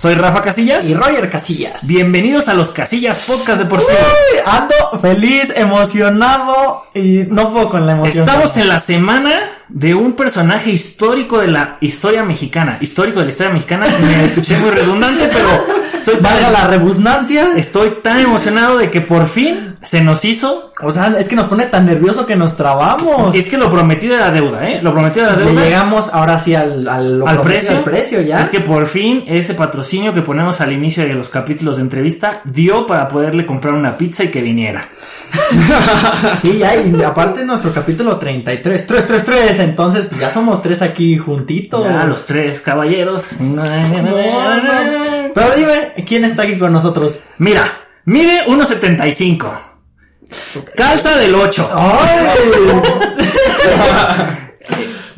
Soy Rafa Casillas. Y Roger Casillas. Bienvenidos a los Casillas Podcast Deportivo. Uy, ando feliz, emocionado y no puedo con la emoción. Estamos en la semana de un personaje histórico de la historia mexicana. Histórico de la historia mexicana. Me escuché muy redundante, pero estoy Valga la rebusnancia. Estoy tan emocionado de que por fin se nos hizo. O sea, es que nos pone tan nervioso que nos trabamos. Es que lo prometido era deuda, ¿eh? Lo prometido era deuda. Le llegamos ahora sí al, al, precio. al precio ya. Es que por fin ese patrocinio que ponemos al inicio de los capítulos de entrevista dio para poderle comprar una pizza y que viniera. Sí, ya, y aparte nuestro capítulo 33. 3, 3, 3. Entonces, pues ya somos tres aquí juntitos. Ya, los tres caballeros. No, no. Pero dime, ¿quién está aquí con nosotros? Mira, mide 1.75. Calza del 8.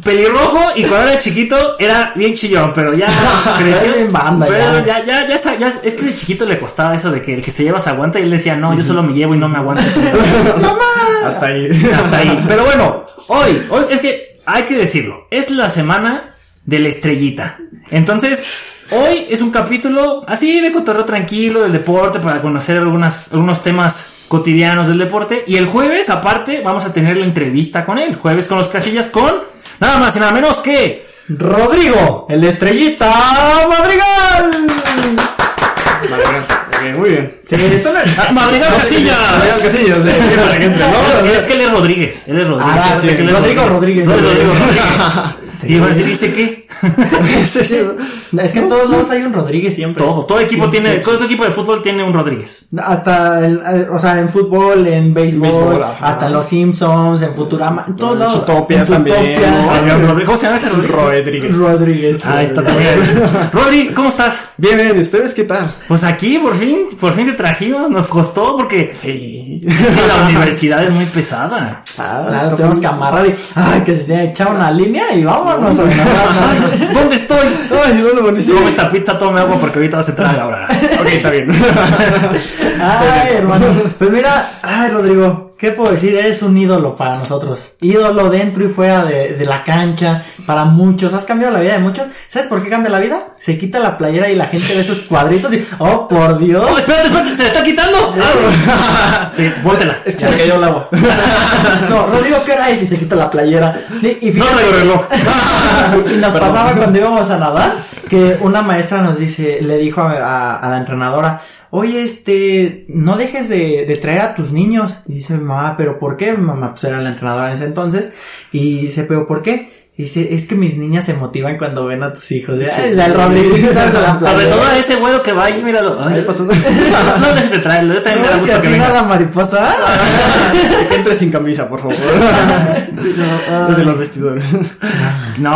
Pelirrojo y cuando era chiquito era bien chillón, pero ya creció en banda, pero ya. ya, ya, ya, ya- es que de chiquito le costaba eso de que el que se lleva se aguanta y él decía, no, yo solo me llevo y no me aguanto. Hasta ahí. Hasta ahí. Pero bueno, hoy, hoy es que hay que decirlo, es la semana de la estrellita. Entonces, hoy es un capítulo así de cotorreo tranquilo del deporte para conocer algunas, algunos temas cotidianos del deporte. Y el jueves, aparte, vamos a tener la entrevista con él. Jueves con los casillas con nada más y nada menos que Rodrigo, el estrellita Madrigal. Madrigal. Muy bien. Sí, no- Madrigal Casillas. Madrigal Casillas, sí, para que entre, ¿no? Es que él es Rodríguez. Él es. Ah, sí, Rodrigo Rodrigo Rodríguez. Y a decir, ¿dice qué? Es que en todos lados hay un Rodríguez siempre. Todo, todo equipo Sí, tiene, sí, todo equipo de fútbol tiene un Rodríguez. Hasta, el, eh, o sea, en fútbol, en béisbol, hasta en los Simpsons, en Futurama, en todos lados. Zootopia también. ¿Cómo se llama ese Rodríguez? Rodríguez. Rodríguez. Ahí está también. Rodri, ¿cómo estás? Bien, bien. ¿Y ustedes qué tal? Pues aquí, por fin, por fin te trajimos. Nos costó porque Sí. la universidad es muy pesada. Ah, nos tenemos que amarrar y, ay, que se echar una línea y vámonos. a nadar. ¿Dónde estoy? Ay, bueno, buenísimo. Toma esta pizza, tome agua porque ahorita vas a entrar ahora. Ok, está bien. Ay, hermano. Pues mira, ay, Rodrigo, ¿qué puedo decir? Eres un ídolo para nosotros. Ídolo dentro y fuera de, de la cancha, para muchos. Has cambiado la vida de muchos. ¿Sabes por qué cambia la vida? Se quita la playera y la gente ve esos cuadritos y, oh, por Dios. Oh, espérate, espérate, se está quitando. Ah, sí, póntela. Es que se cayó el agua. No, Rodrigo, ¿qué hora es? Y se quita la playera. Y, y No fíjate- traigo reloj. y nos pasaba cuando íbamos a nadar que una maestra nos dice, le dijo a, a- la entrenadora, oye, este, no dejes de, de traer a tus niños. Y dice, mamá, ¿pero por qué? Mamá, pues era la entrenadora en ese entonces. Y dice, ¿pero por qué? Y dice, es que mis niñas se motivan cuando ven a tus hijos. Sí. Ay, el. La Sobre todo a ese güero que va ahí, míralo. Ay, pasó. no de traerlo, yo también ¿No es que venga. nada mariposa? Que entre sin camisa, por favor. Desde los vestidores. No,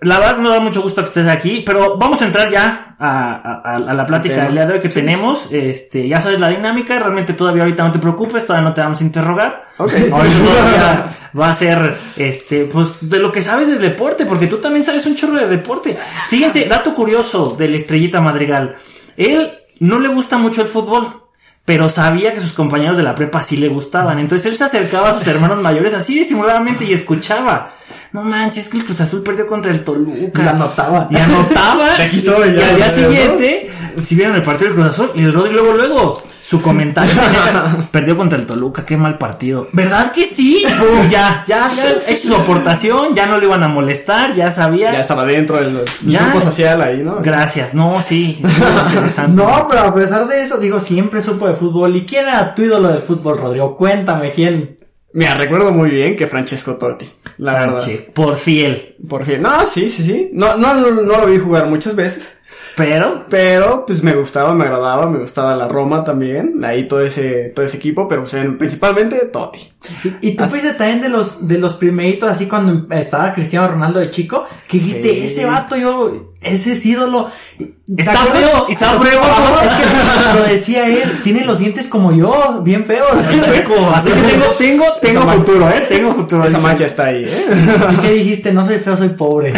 la verdad me da mucho gusto que estés aquí, pero vamos a entrar ya a, a- a la plática del día de hoy que tenemos. Este, ya sabes la dinámica, realmente todavía ahorita no te preocupes, todavía no te vamos a interrogar. Ok. Ahorita todavía va a ser, este, pues, de lo que sabes del deporte, porque tú también sabes un chorro de deporte. Fíjense, dato curioso de la estrellita Madrigal. Él no le gusta mucho el fútbol. Pero sabía que sus compañeros de la prepa sí le gustaban. Entonces él se acercaba a sus hermanos mayores así disimuladamente y escuchaba. No manches, es que el Cruz Azul perdió contra el Toluca. Y anotaba. Y anotaba. Y, y al día siguiente, si vieron el partido del Cruz Azul, y el Rodri luego, luego, su comentario perdió contra el Toluca, qué mal partido. ¿Verdad que sí? Pum, ya, ya, ya, hecho su aportación, ya no le iban a molestar, ya sabía. Ya estaba dentro del, grupo social ahí, ¿no? Gracias, no, sí. No, pero a pesar de eso, digo, siempre supo de fútbol. ¿Y quién era tu ídolo de fútbol, Rodrigo? Cuéntame, ¿quién? Mira, recuerdo muy bien que Francesco Totti. La verdad. Por fiel. Por fin. No, sí, sí, sí. No, no, no, no lo vi jugar muchas veces. Pero, Pero, pues me gustaba, me agradaba, me gustaba la Roma también. Ahí todo ese, todo ese equipo, pero pues, en- principalmente Totti. Y tú fuiste también de los, de los primeritos, así cuando estaba Cristiano Ronaldo de chico, que dijiste, Sí. ese vato yo, ese es ídolo. ¿Te Está feo, y está feo. Es que lo decía él, tiene los dientes como yo, bien feos. así que tengo, tengo, tengo Esa futuro, eh, tengo futuro. Esa magia está ahí, ¿eh? ¿Y qué dijiste? No soy feo, soy pobre.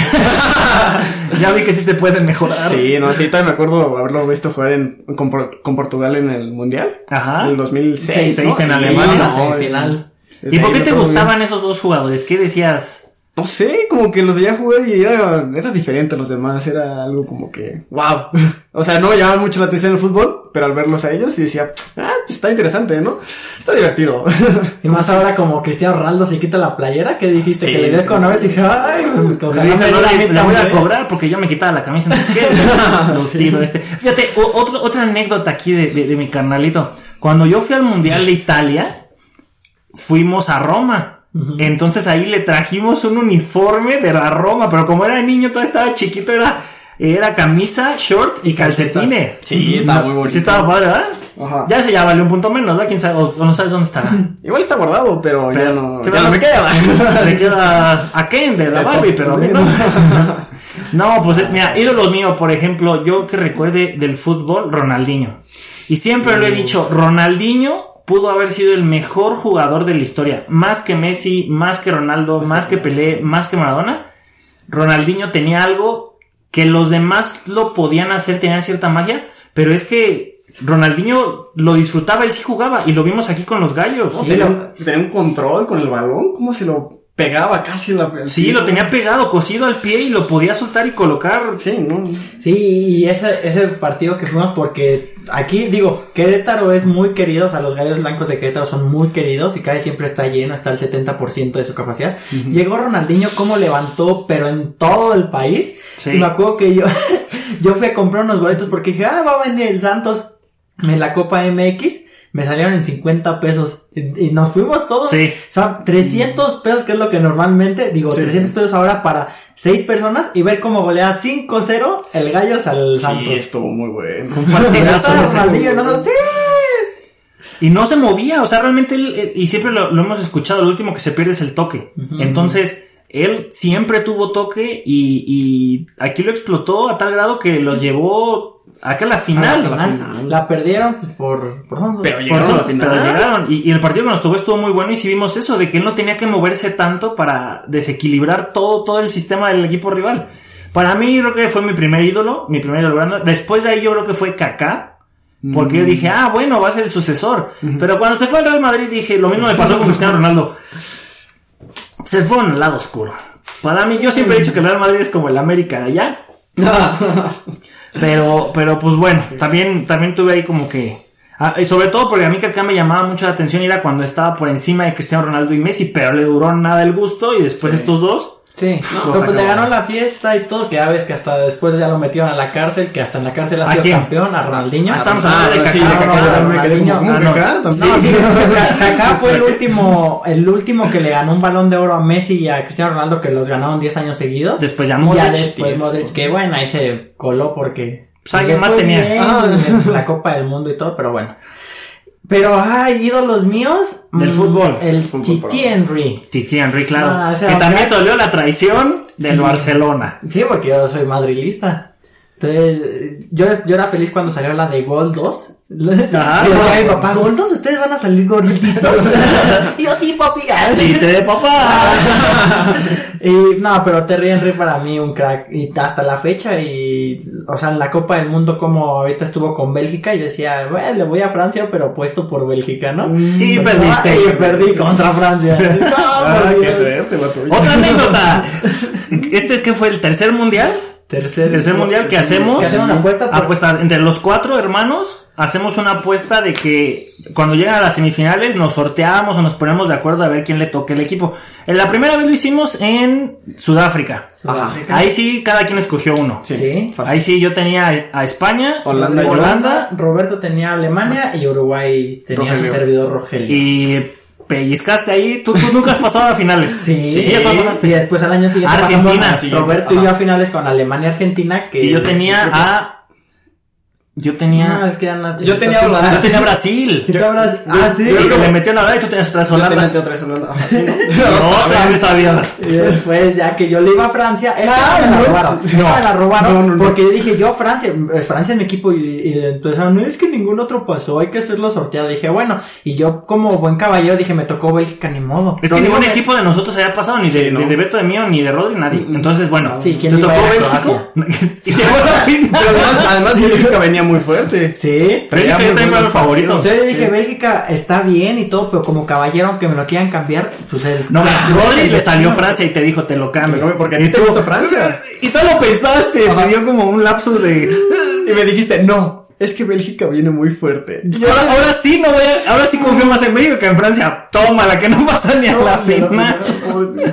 ya vi que sí se puede mejorar. Sí, no, sí, todavía me acuerdo haberlo visto jugar en, con, Por- con Portugal en el Mundial. Ajá. En el 2006. Seis, seis ¿no? en Alemania, no, semifinal. desde ¿Y por qué te gustaban esos dos jugadores? ¿Qué decías? No sé, como que los veía jugar y era, era diferente a los demás, era algo como que, wow. O sea, no me llamaba mucho la atención el fútbol, pero al verlos a ellos y decía, ah, pues está interesante, ¿no? Está divertido. Y más ahora como Cristiano Ronaldo se quita la playera, que dijiste Sí. que le dio con una vez y dije, ay, ojalá Dije, no, diera a mí le, le voy a también". cobrar porque yo me quitaba la camisa él. Lucido este. Fíjate, otro- otra anécdota aquí de, de- de mi carnalito. Cuando yo fui al Mundial de Italia, fuimos a Roma. Entonces ahí le trajimos un uniforme de la Roma, pero como era niño, todo estaba chiquito, era, era camisa, short y calcetines. Sí, estaba muy bonito. Sí, estaba padre, ¿verdad? Ajá. Ya se ya valió un punto menos, ¿verdad? ¿Quién sabe? O, o no sabes dónde estará. Igual está guardado, pero, ya no, se ya me- no me queda. Le queda a Ken de la Barbie, pero a mí no. No, pues mira, ídolos mío, por ejemplo, yo que recuerde del fútbol, Ronaldinho. Y siempre lo he dicho, Ronaldinho pudo haber sido el mejor jugador de la historia. Más que Messi, más que Ronaldo, más que Pelé, más que Maradona. Ronaldinho tenía algo que los demás lo podían hacer, tenían cierta magia, pero es que Ronaldinho lo disfrutaba, él sí jugaba, y lo vimos aquí con los gallos. Sí, tenía, un- tenía un control con el balón, ¿cómo se lo pegaba casi la Sí, lo tenía pegado, cosido al pie y lo podía soltar y colocar. Sí, no. Sí, y ese, ese partido que fuimos porque aquí digo, Querétaro es muy querido, o sea, los gallos blancos de Querétaro son muy queridos y casi siempre está lleno, está el 70% de su capacidad. Llegó Ronaldinho como levantó, pero en todo el país. Sí. Y me acuerdo que yo, yo fui a comprar unos boletos porque dije, ah, va a venir el Santos en la Copa MX. Me salieron en 50 pesos y, y nos fuimos todos. Sí. O sea, 300 pesos, que es lo que normalmente, digo, Sí, 300 sí. pesos ahora para 6 personas y ver cómo golea 5-0 el Gallos al Sí, Santos. estuvo muy bueno. Fue un partidazo no, sí. Y no se movía, o sea, realmente él, y siempre lo, lo hemos escuchado, lo último que se pierde es el toque. Entonces, él siempre tuvo toque y, y aquí lo explotó a tal grado que los llevó acá a la A final. la, final, la perdieron por. Pero Por llegaron a la final. pero llegaron. Y, y el partido que nos tocó estuvo muy bueno y sí vimos eso, de que él no tenía que moverse tanto para desequilibrar todo, todo el sistema del equipo rival. Para mí yo creo que fue mi primer ídolo, mi primer ídolo grande. Después de ahí yo creo que fue Kaká. Porque yo dije, ah, bueno, va a ser el sucesor. Pero cuando se fue al Real Madrid dije, lo mismo me pasó con Cristiano Ronaldo. Se fue en el lado oscuro. Para mí, yo siempre he dicho que el Real Madrid es como el América de allá. Pero, pero pues bueno, también, también tuve ahí como que. ah, y sobre todo porque a mí que acá me llamaba mucho la atención era cuando estaba por encima de Cristiano Ronaldo y Messi, pero le duró nada el gusto y después estos dos. Sí, pero pues le ganó la fiesta y todo, que ya ves que hasta después ya lo metieron a la cárcel, que hasta en la cárcel ha ¿A sido campeón, a Ronaldinho. Ah, estamos Ah, hablando de Kaká. Sí, Kaká- Kaká fue el último, el último que le ganó un balón de oro a Messi y a Cristiano Ronaldo que los ganaron 10 años seguidos. Después ya Modric, ya después. Modric, que bueno, ahí se coló porque Pues alguien más tenía. bien Ah. la Copa del Mundo y todo, pero bueno. Pero ay, ídolos míos Del mm, fútbol. El Fútbol, Titi Henry. Titi Henry, claro. Ah, o sea, que también dolió la traición del Sí. Barcelona. Sí, porque yo soy madrilista. Entonces, yo, yo era feliz cuando salió la de Gol 2. Ajá. Y mi papá, Gol 2, ustedes van a salir gorditos. y yo sí, papi. Chiste de papá. Y no, pero Terry Henry para mí un crack. Y hasta la fecha, y o sea, en la Copa del Mundo, como ahorita estuvo con Bélgica, yo decía, bueno, le voy a Francia, pero puesto por Bélgica, ¿no? Y No, perdiste. Y perdí contra Francia. No, Ah, por qué suerte. Otra anécdota. ¿Este que fue el tercer mundial? Tercer, tercer mundial que hacemos, Que hacemos una apuesta por- apuesta entre los cuatro hermanos hacemos una apuesta de que cuando llegan a las semifinales nos sorteamos o nos ponemos de acuerdo a ver quién le toque el equipo. En la primera vez lo hicimos en Sudáfrica. Sudáfrica. Ahí sí cada quien escogió uno. Sí. Ahí sí yo tenía a España, Holanda y Holanda Roberto tenía Alemania y Uruguay tenía Rogelio. su servidor Rogelio. y pellizcaste ahí. Tú, tú nunca has pasado a finales. Sí, sí, ya cuál Y pasaste. después al año siguiente Argentina, pasamos, sí, Roberto y yo a finales con Alemania y Argentina que Y yo tenía a yo tenía No, es que Yo tenía yo tenía Brasil. Y tú hablas ah sí Y que le metió la verdad y tú tenías otra Yo Holanda. tenía otra Holanda. Sí, ¿no? No, sabes, sabías. y después ya que yo le iba a Francia esta me la no, robaron sí. esta me la robaron porque yo dije yo Francia eh, Francia es mi equipo y, y entonces ah, no es que ningún otro pasó hay que hacerlo sorteado dije bueno y yo como buen caballero dije me tocó Bélgica ni modo Es que ningún equipo de nosotros había pasado, ni de, Sí, de Beto de mío, ni de Rodri, nadie. Entonces, bueno, Sí, ¿quién te tocó a ir a Bélgico. Croacia? Y llegó a la final. Pero además, además Bélgica venía venía muy fuerte. Sí. Pero yo Traía muy también los favoritos. Entonces yo dije, Sí. Bélgica está bien y todo, pero como caballero, aunque me lo quieran cambiar, pues el... No, Rodri le salió. Francia y te dijo, te lo cambio. Porque a ti te gusta Francia. Y tú lo pensaste, me dio como un lapso de... Y me dijiste, no, es que Bélgica viene muy fuerte. Y ahora, ahora sí no voy a, ahora sí confío más en México que en Francia. Toma, la que no pasa ni a la final.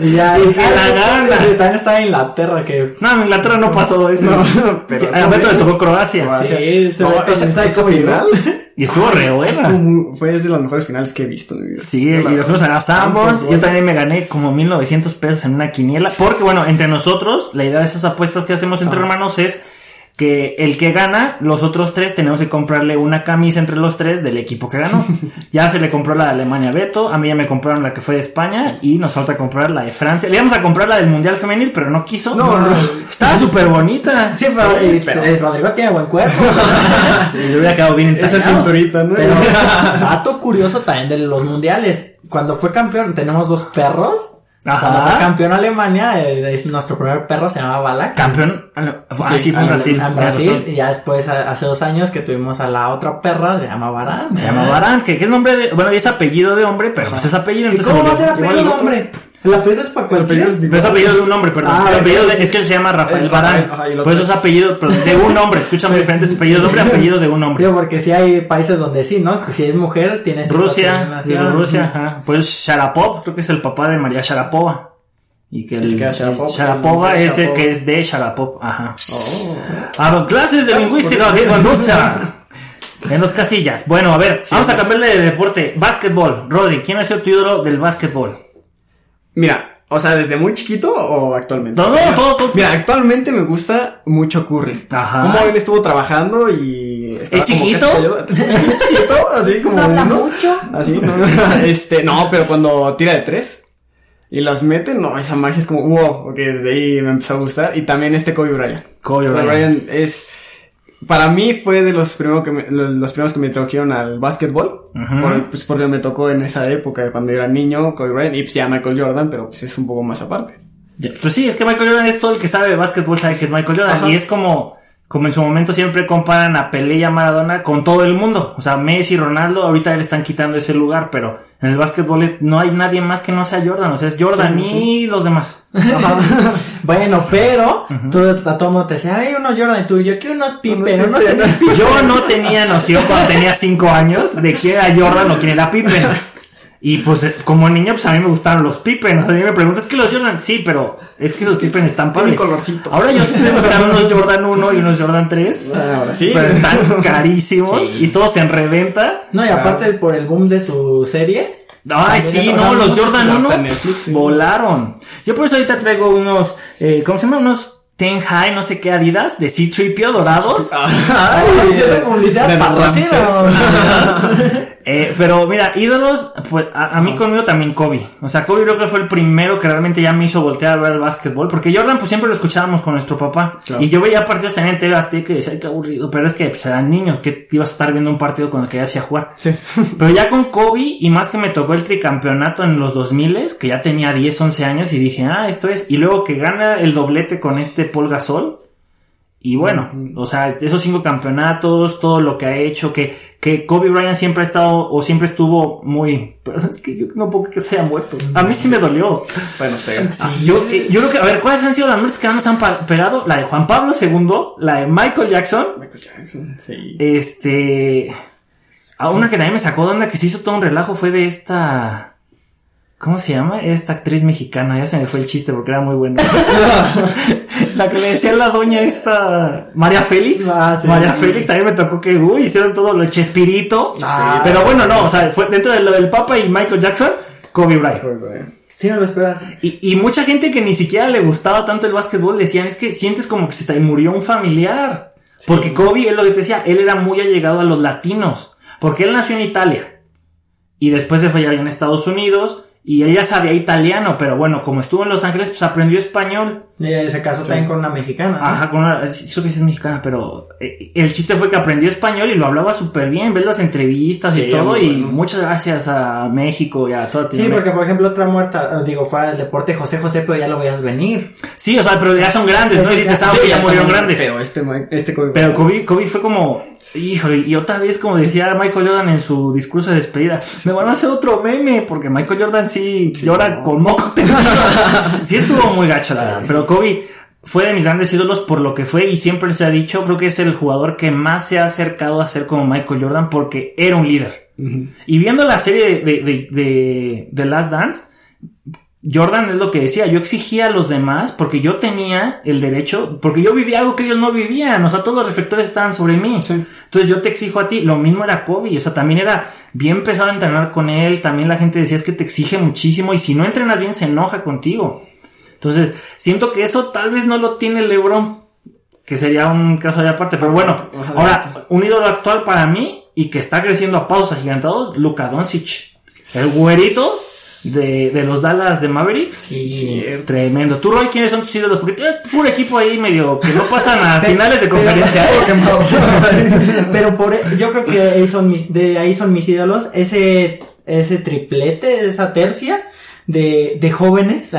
Ya, Y que la gana. También estaba Inglaterra, que... No, en Inglaterra no pasó eso. No, pero- a Beto le tocó Croacia. Croacia. Sí, se No, esa, esa- final Y estuvo re buena. fue de las mejores finales que he visto en mi vida. Sí, y nos fuimos a ambos. Yo también me gané como 1900 pesos en una quiniela. Porque, bueno, entre nosotros, la idea de esas apuestas que hacemos entre hermanos es que el que gana, los otros tres tenemos que comprarle una camisa entre los tres del equipo que ganó. ya se le compró la de Alemania a Beto, a mí ya me compraron la que fue de España y nos falta comprar la de Francia. Le íbamos a comprar la del Mundial Femenil, pero no quiso. No, no. Estaba súper bonita. Sí, pero, Sí, y- pero- el Rodrigo tiene buen cuerpo. Sí, yo hubiera quedado bien Esa entallado. cinturita, ¿no? Pero, dato curioso también de los mundiales. Cuando fue campeón, tenemos dos perros. Ajá. Cuando fue campeón Alemania, eh, nuestro primer perro se llamaba Balak. Campeón. Ah, sí, fue en Brasil. En Brasil, y ya después, a- hace dos años que tuvimos a la otra perra, se llama Barán. Se llama Barán, que, que es nombre de. Bueno, y es apellido de hombre, pero pues es apellido. ¿Y cómo va a se ser apellido de hombre? El apellido es para apellido cualquiera. es Pero es apellido de un hombre, perdón. Ah, es, apellido de- entonces- es que él se llama Rafael Barán. Por eso es es- apellido, de un hombre. Escucha muy Sí, diferente. sí, es apellido de hombre, apellido de un hombre. Digo, porque si hay países donde sí, ¿no? Si es mujer, tiene Rusia, Rusia, ajá. Pues Sharapov, creo que es el papá de María Sharapova. Y que el, Es que Sharapov, Sharapova el- es el que es de Sharapov, ajá. Oh. Ah, no, clases de lingüística de rusa. En los casillas. Bueno, a ver, vamos a cambiarle de deporte. Básquetbol. Rodri, ¿quién ha sido tu ídolo del básquetbol? Mira, o sea, desde muy chiquito o actualmente. Todo, Mira, todo, todo. Mira, actualmente me gusta mucho Curry. Ajá. Como él estuvo trabajando y ¿Es chiquito? Es chiquito, así como ¿No habla uno. mucho? Así, no, este, no, pero cuando tira de tres y las mete, no, esa magia es como, wow, ok, desde ahí me empezó a gustar. Y también este Kobe Bryant. Kobe Bryant. es, para mí fue de los primeros que me, los primeros que me trajeron al básquetbol. Por- pues porque me tocó en esa época, cuando yo era niño, Kobe Bryant, y pues ya Michael Jordan, pero pues es un poco más aparte. Pues sí, es que Michael Jordan es todo el que sabe de básquetbol, sabe que es Michael Jordan. Ajá. Y es como, como en su momento siempre comparan a Pelé y a Maradona con todo el mundo. O sea, Messi, Ronaldo, ahorita le están quitando ese lugar, pero en el básquetbol no hay nadie más que no sea Jordan. O sea, es Jordan Sí, y los demás. bueno, pero tú a todo mundo te decía, hay unos Jordan y tú, yo quiero unos Pippen, unos. Yo no tenía noción cuando tenía 5 años de quién era Jordan o quién era Pippen. Y pues eh, como niño, pues a mí me gustaron los Pippen. O sea, a mí me preguntas, ¿es que los Jordan? Sí, pero es que esos Pippen están padres. colorcitos. Ahora yo sí estoy buscando unos Jordan 1 y unos Jordan 3. Ahora sí. Pero están carísimos Sí. y todos en reventa. No, y aparte por el boom de su serie. Ay, sí, no, los Jordan hasta 1 Netflix, sí. volaron. Yo por eso ahorita traigo unos, eh, ¿cómo se llama? Unos Ten High, no sé qué Adidas de C-Tripio dorados. Ay, publicidad, patrocínanos. Eh, pero mira, ídolos, pues a, a mí conmigo también Kobe. O sea, Kobe creo que fue el primero que realmente ya me hizo voltear a ver el básquetbol. Porque Jordan, pues siempre lo escuchábamos con nuestro papá. Claro. Y yo veía partidos también en TV Azteca y decía, ay, qué aburrido. Pero es que pues eran niños, que ibas a estar viendo un partido cuando querías ir a jugar. Sí. Pero ya con Kobe, y más que me tocó el tricampeonato en los 2000 que ya tenía 10, 11 años, y dije, ah, esto es. Y luego que gana el doblete con este Paul Gasol. Y bueno, o sea, esos cinco campeonatos, todo lo que ha hecho, que, que Kobe Bryant siempre ha estado, o siempre estuvo muy. Pero es que yo no puedo que se haya muerto. A mí sí me dolió. Bueno. Ah, yo, eh, yo creo que, a ver, ¿cuáles han sido las muertes que más nos han pegado? La de Juan Pablo II, la de Michael Jackson, Michael Jackson, sí. este. A una que también me sacó de onda que se hizo todo un relajo fue de esta. ¿Cómo se llama? Esta actriz mexicana. Ya se me fue el chiste porque era muy bueno. la que le decía la doña esta. María Félix. Ah, sí. María Félix también me tocó que, uy, hicieron todo lo Chespirito. Ah. pero bueno, no, o sea, fue dentro de lo del Papa y Michael Jackson, Kobe Bryant. Kobe Bryant. Sí, no lo esperas. Y, y mucha gente que ni siquiera le gustaba tanto el básquetbol decían, es que sientes como que se te murió un familiar. Porque Kobe, es lo que te decía, él era muy allegado a los latinos. Porque él nació en Italia. Y después se fue allá en Estados Unidos. Y él ya sabía italiano, pero bueno, como estuvo en Los Ángeles, pues aprendió español. Eh, se casó también con una mexicana. ¿no? Ajá, con una, eso que es mexicana, pero eh, el chiste fue que aprendió español y lo hablaba súper bien, ves las entrevistas y Sí, todo, muy y muchas gracias a México y a toda Sí, porque por ejemplo otra muerta, eh, digo, fue al deporte José José, pero ya lo veías venir. Sí, o sea, pero ya son grandes, ¿no? Y dices, ah, ya ya murieron grandes. Pero este, este Kobe Pero Kobe, Kobe fue como, híjole, y otra vez como decía Michael Jordan en su discurso de despedida, me van a hacer otro meme, porque Michael Jordan sí, llora no. con moco. sí estuvo muy gacho, la verdad. Pero Kobe fue de mis grandes ídolos por lo que fue y siempre se ha dicho, creo que es el jugador que más se ha acercado a ser como Michael Jordan porque era un líder. Y viendo la serie de, de, de, de Last Dance, Jordan es lo que decía, yo exigía a los demás porque yo tenía el derecho, porque yo vivía algo que ellos no vivían, o sea, todos los reflectores estaban sobre mí. Sí. Entonces yo te exijo a ti, lo mismo era Kobe, o sea, también era bien pesado entrenar con él, también la gente decía es que te exige muchísimo y si no entrenas bien se enoja contigo. Entonces, siento que eso tal vez no lo tiene LeBron, que sería un caso de aparte, pero bueno, Ojalá. ahora, un ídolo actual para mí y que está creciendo a pasos agigantados, Luka Doncic, el güerito de, de los Dallas de Mavericks. Sí. Tremendo. Tú, Roy, ¿quiénes son tus ídolos? Porque tienes puro equipo ahí medio que no pasan a finales de conferencia. Pero por e- yo creo que ahí son mis, de ahí son mis ídolos. Ese, ese triplete, esa tercia de, de jóvenes. eh,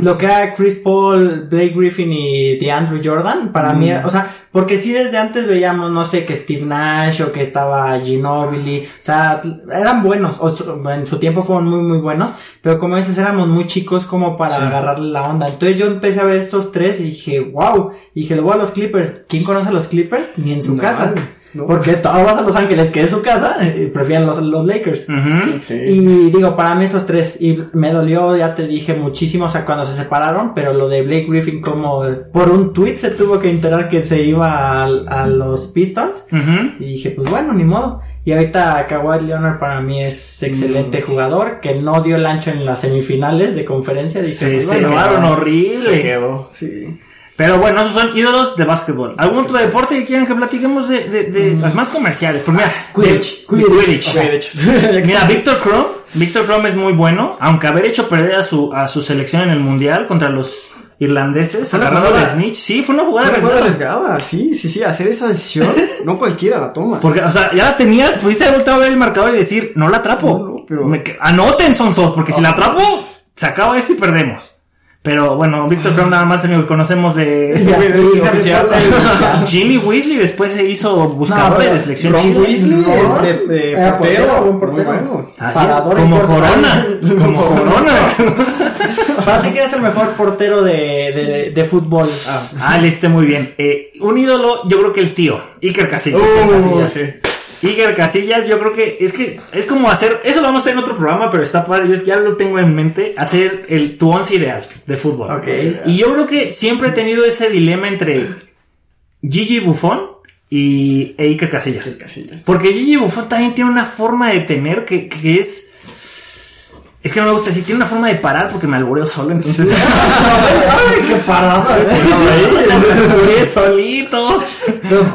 lo que era Chris Paul, Blake Griffin y DeAndre Jordan. Para mí, era- o sea, porque sí desde antes veíamos, no sé, que Steve Nash o que estaba Ginobili. O sea, eran buenos. O en su tiempo fueron muy, muy buenos. Pero como dices, éramos muy chicos como para agarrarle la onda. Entonces yo empecé a ver estos tres y dije, wow. Y dije, voy a los Clippers. ¿Quién conoce a los Clippers? Ni en su No, casa. No. Porque todos vas a Los Ángeles, que es su casa, y prefieren los, los Lakers. Sí. Y digo, para mí esos tres, y me dolió, ya te dije muchísimo, o sea, cuando se separaron, pero lo de Blake Griffin como por un tweet se tuvo que enterar que se iba a, a los Pistons. Ujú. Y dije, pues bueno, ni modo. Y ahorita Kawhi Leonard para mí es excelente jugador, que no dio el ancho en las semifinales de conferencia. Dije, Se pues, se bueno, llevaron Se horrible. quedó, sí. Pero bueno, esos son ídolos de básquetbol. ¿Algún otro deporte que quieran que platiquemos de, de, de las más comerciales? Porque mira, Quidditch, de Quidditch. Quidditch. Ok, de hecho. Ya que Mira, Víctor Krum, Víctor Krum es muy bueno, aunque haber hecho perder a su, a su selección en el mundial contra los irlandeses, agarrando de snitch, sí, fue una jugada Fue arriesgada. arriesgada, sí, sí, sí, hacer esa decisión, no cualquiera la toma. Porque, o sea, ya la tenías, pudiste haber volteado a ver el marcador y decir, no la atrapo. No, no, pero- Me anoten son dos, porque si la atrapo, se acaba esto y perdemos. Pero bueno, Víctor Krum nada más es lo que conocemos de ya, oficial. Jimmy Weasley, después se hizo buscador de selección Ron. Weasley, No. de, de Era portero, portero, buen muy portero. bueno. Así, Parador y como corona, como corona. Para ti, ¿quién es el mejor portero de, de, de fútbol? Ah, le esté muy bien. Eh, un ídolo, yo creo que el tío, Iker Casillas. Uh, Casillas. sí. Iker Casillas, yo creo que es que es como hacer, eso lo vamos a hacer en otro programa, pero está padre, yo ya lo tengo en mente, hacer el tu once ideal de fútbol. Y yo creo que siempre he tenido ese dilema entre Gigi Buffon y e Iker Casillas. Casillas. Porque Gigi Buffon también tiene una forma de tener que, que es... Es que no me gusta decir, tiene una forma de parar porque me alboreo solo, entonces... ¡Ay, qué parada! me alboré solito.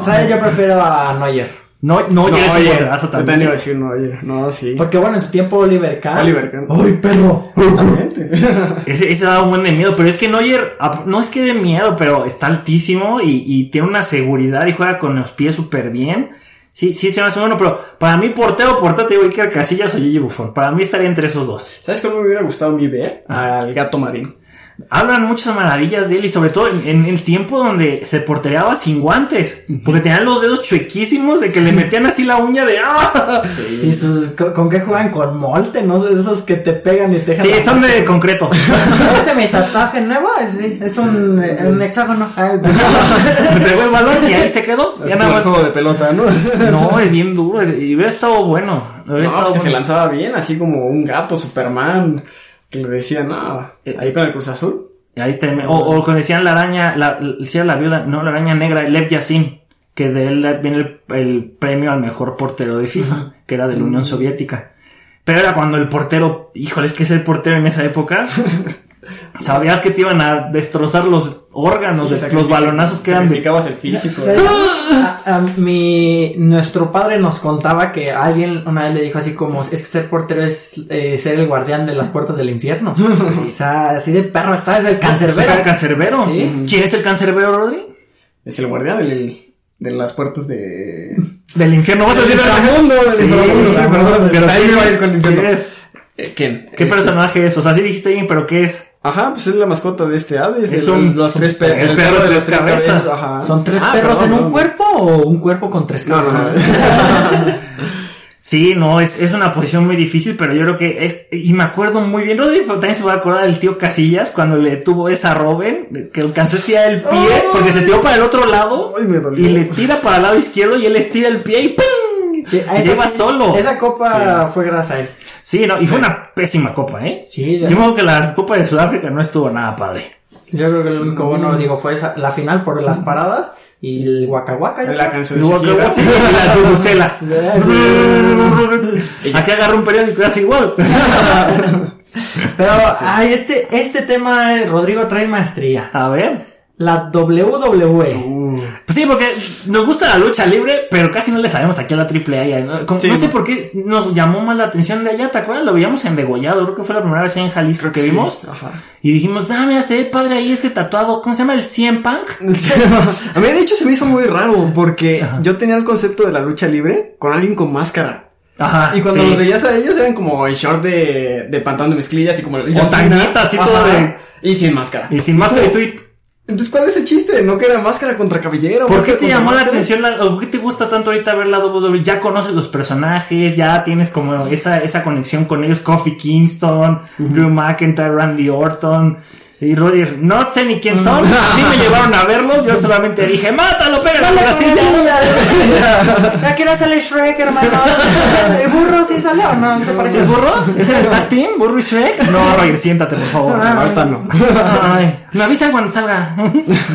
¿Sabes? Yo prefiero a Neuer. No, no, ya es un porterazo yo también. iba a decir no, oye, no, sí. Porque bueno, en su tiempo Oliver Kahn. Oliver Kahn. ¡Ay, perro! Totalmente. Ese, ese da un buen de miedo, pero es que Neuer, ap- no es que de miedo, pero está altísimo y, y tiene una seguridad y juega con los pies súper bien. Sí, sí, se me hace bueno, pero para mí portero, portero, te digo Iker Casillas o Gigi Buffon. Para mí estaría entre esos dos. ¿Sabes cómo me hubiera gustado mí ver? Al gato marino. Hablan muchas maravillas de él y sobre todo en, en el tiempo donde se portereaba sin guantes. Porque tenían los dedos chuequísimos de que le metían así la uña de ¡ah! ¿Y sus, con, con qué juegan? Con molte, ¿no? Esos que te pegan y te dejan. Sí, son de concreto. Este mi tatuaje nuevo es, es un, eh, un hexágono. Ay, Me pegó el balón y ahí se quedó. Es Ya nada más. juego de pelota, ¿no? No, es bien duro. Y hubiera estado bueno. Hubiera No, estado pues que se bueno. lanzaba bien, así como un gato, Superman, le decía, no, Eh. ahí con el Cruz Azul. Y Ahí te- o, o cuando decían la araña, la, decía la viuda, no, la araña negra, Lev Yassin, que de él viene el, el premio al mejor portero de FIFA, que era de la Unión Soviética. Pero era cuando el portero, híjole, es que ser portero en esa época, sabías que te iban a destrozar los órganos, los balonazos que eran el físico. ¿Sabes? A- a mi, nuestro padre nos contaba que alguien una vez le dijo así como, es que ser portero es eh, ser el guardián de las puertas del infierno. Sí, o sea, así de perro está, es el ¿El cancerbero. cancerbero? Sí. ¿Quién es el cancerbero, Rodri? Es el guardián del- de las puertas de... Del infierno, vas a Del decir del Sí, inframundo, sí, perdón. Pero Ahí ¿quién me voy es? con el infierno. ¿Quién. ¿Qué Este- personaje es? O sea, sí dijiste bien, pero ¿qué es? Ajá, pues es la mascota de este Hades. Es el- un- los tres el pe- el perro de los tres cabezas. Ajá. ¿Son tres Ah, perros perdón, en un cuerpo o un cuerpo con tres No, no, cabezas? no. Sí, no, es, es una posición muy difícil, pero yo creo que es, y me acuerdo muy bien, Rodri, pero también se va a acordar del tío Casillas cuando le tuvo esa Robin, que alcanzó a estirar el pie, porque se tiró para el otro lado, Ay, me dolió. y le tira para el lado izquierdo y él estira el pie y ¡pum! Sí, esa lleva sí- solo. Esa copa fue gracias a él. Sí, no, y fue una pésima copa, ¿eh? Sí, Yo me acuerdo que la copa de Sudáfrica no estuvo nada padre. Yo creo que lo único Mm. bueno, digo, fue esa, la final por las paradas y el yo La creo. canción Y de Shakira. así, y las bubucelas. Aquí agarró un periódico y hace igual. Pero, ay, este, este tema, eh, Rodrigo trae maestría. A ver. La WWE. Pues sí, porque nos gusta la lucha libre, pero casi no le sabemos aquí a la AAA. No, Como- Sí. no sé por qué nos llamó más la atención de allá, ¿te acuerdas? Lo veíamos en Degollado, creo que fue la primera vez en Jalisco que Sí, vimos. Ajá. Y dijimos, ah, mira, se ve padre ahí ese tatuado, ¿cómo se llama? El 100 Punk. a mí de hecho se me hizo muy raro porque yo tenía el concepto de la lucha libre con alguien con máscara. Ajá. Y cuando sí. los veías a ellos eran como el short de, de pantalón de mezclillas y como el O tanguitas y todo de- Y sin máscara. Y sin máscara y tú, Entonces, ¿cuál es el chiste? ¿No que era máscara contra cabellero? ¿por qué te llamó la atención? la- ¿Por qué te gusta tanto ahorita ver la WWE? Ya conoces los personajes, ya tienes como esa, esa conexión con ellos. Kofi Kingston, Drew McIntyre, Randy Orton. Y Roger, no sé ni quién son. Mí me llevaron a verlos. Yo solamente dije, mátalo, pégale con la silla. Aquí no sale Shrek, hermano. ¿El burro sí sale o no? ¿Se parece ¿Es burro? ¿Es el tag team? ¿Burro y Shrek? No, Roger, siéntate, por favor. Ahorita no. Ay, me avisan cuando salga.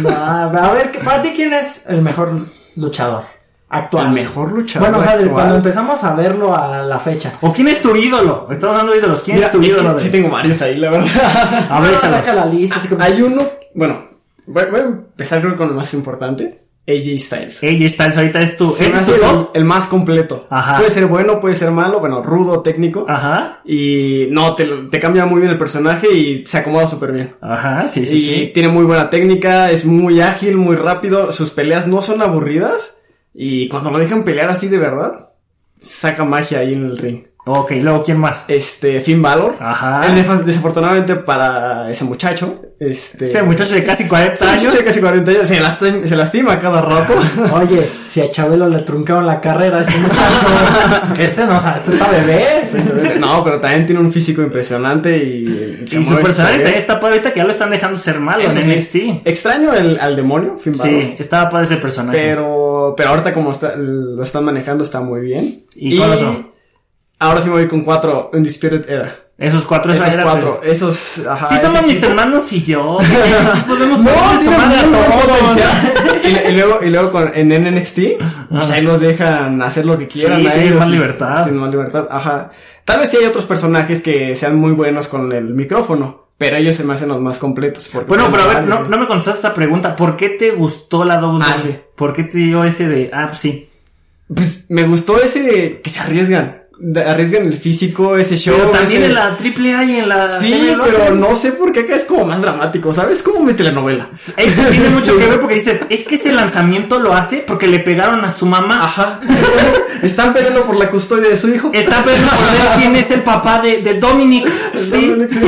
Ah, a ver, para ti, ¿quién es el mejor luchador actual? El mejor luchador Bueno, o sea, actual. cuando empezamos a verlo a la fecha. ¿O quién es tu ídolo? Estamos hablando de ídolos. ¿Quién Mira, es tu es ídolo? que de- sí tengo varios ahí, la verdad. A ver, saca la lista, así. Hay uno, bueno, voy, voy a empezar creo con el más importante, AJ Styles. AJ Styles ahorita es tu. Se ¿Ese me es tu el, más completo. Ajá. Puede ser bueno, puede ser malo, bueno, rudo, técnico. Ajá. Y no, te, te cambia muy bien el personaje y se acomoda súper bien. Ajá, sí, sí, y sí. tiene muy buena técnica, es muy ágil, muy rápido, sus peleas no son aburridas y cuando lo dejan pelear así de verdad, saca magia ahí en el ring. Ok, luego, ¿quién más? Este, Finn Balor. Ajá. Él, desafortunadamente para ese muchacho, este... Ese muchacho de casi 40 ese años. muchacho de casi 40 años se lastima, se lastima cada rato. Oye, si a Chabelo le truncaron la carrera a ese muchacho, ese no, o sea, este está bebé. no, pero también tiene un físico impresionante y... Y su bien. está padre ahorita que ya lo están dejando ser malo en sí. NXT. Extraño el, al demonio, Finn Balor. Sí, estaba padre ese personaje. Pero, pero ahorita como está, lo están manejando está muy bien. ¿Y cuál otro? Ahora sí me voy con cuatro, Undisputed Era. Esos cuatro Esos era, cuatro, pero- esos, ajá. Sí, somos mis hermanos y yo. Podemos No, potencial. y, y luego, y luego con, en NXT, pues ahí los dejan hacer lo que quieran. Sí, tienen más y libertad. Tienen más libertad, ajá. Tal vez sí hay otros personajes que sean muy buenos con el micrófono, pero ellos se me hacen los más completos. Bueno, pero a ver, no, me contestaste esta pregunta. ¿Por qué te gustó la WWE? Ah, sí. ¿Por qué te dio ese de, ah, pues sí? Pues me gustó ese que se arriesgan. Arriesgan el físico, ese show. Pero también ese- en la AAA y en la Sí, pero hacen. no sé por qué acá es como más dramático, ¿sabes? Como mi telenovela. Eso tiene mucho Sí. que ver porque dices, es que ese lanzamiento lo hace porque le pegaron a su mamá. Ajá. Están peleando por la custodia de su hijo. Está pensando por ver quién es el papá de, de Dominic. Sí. Dominic, sí.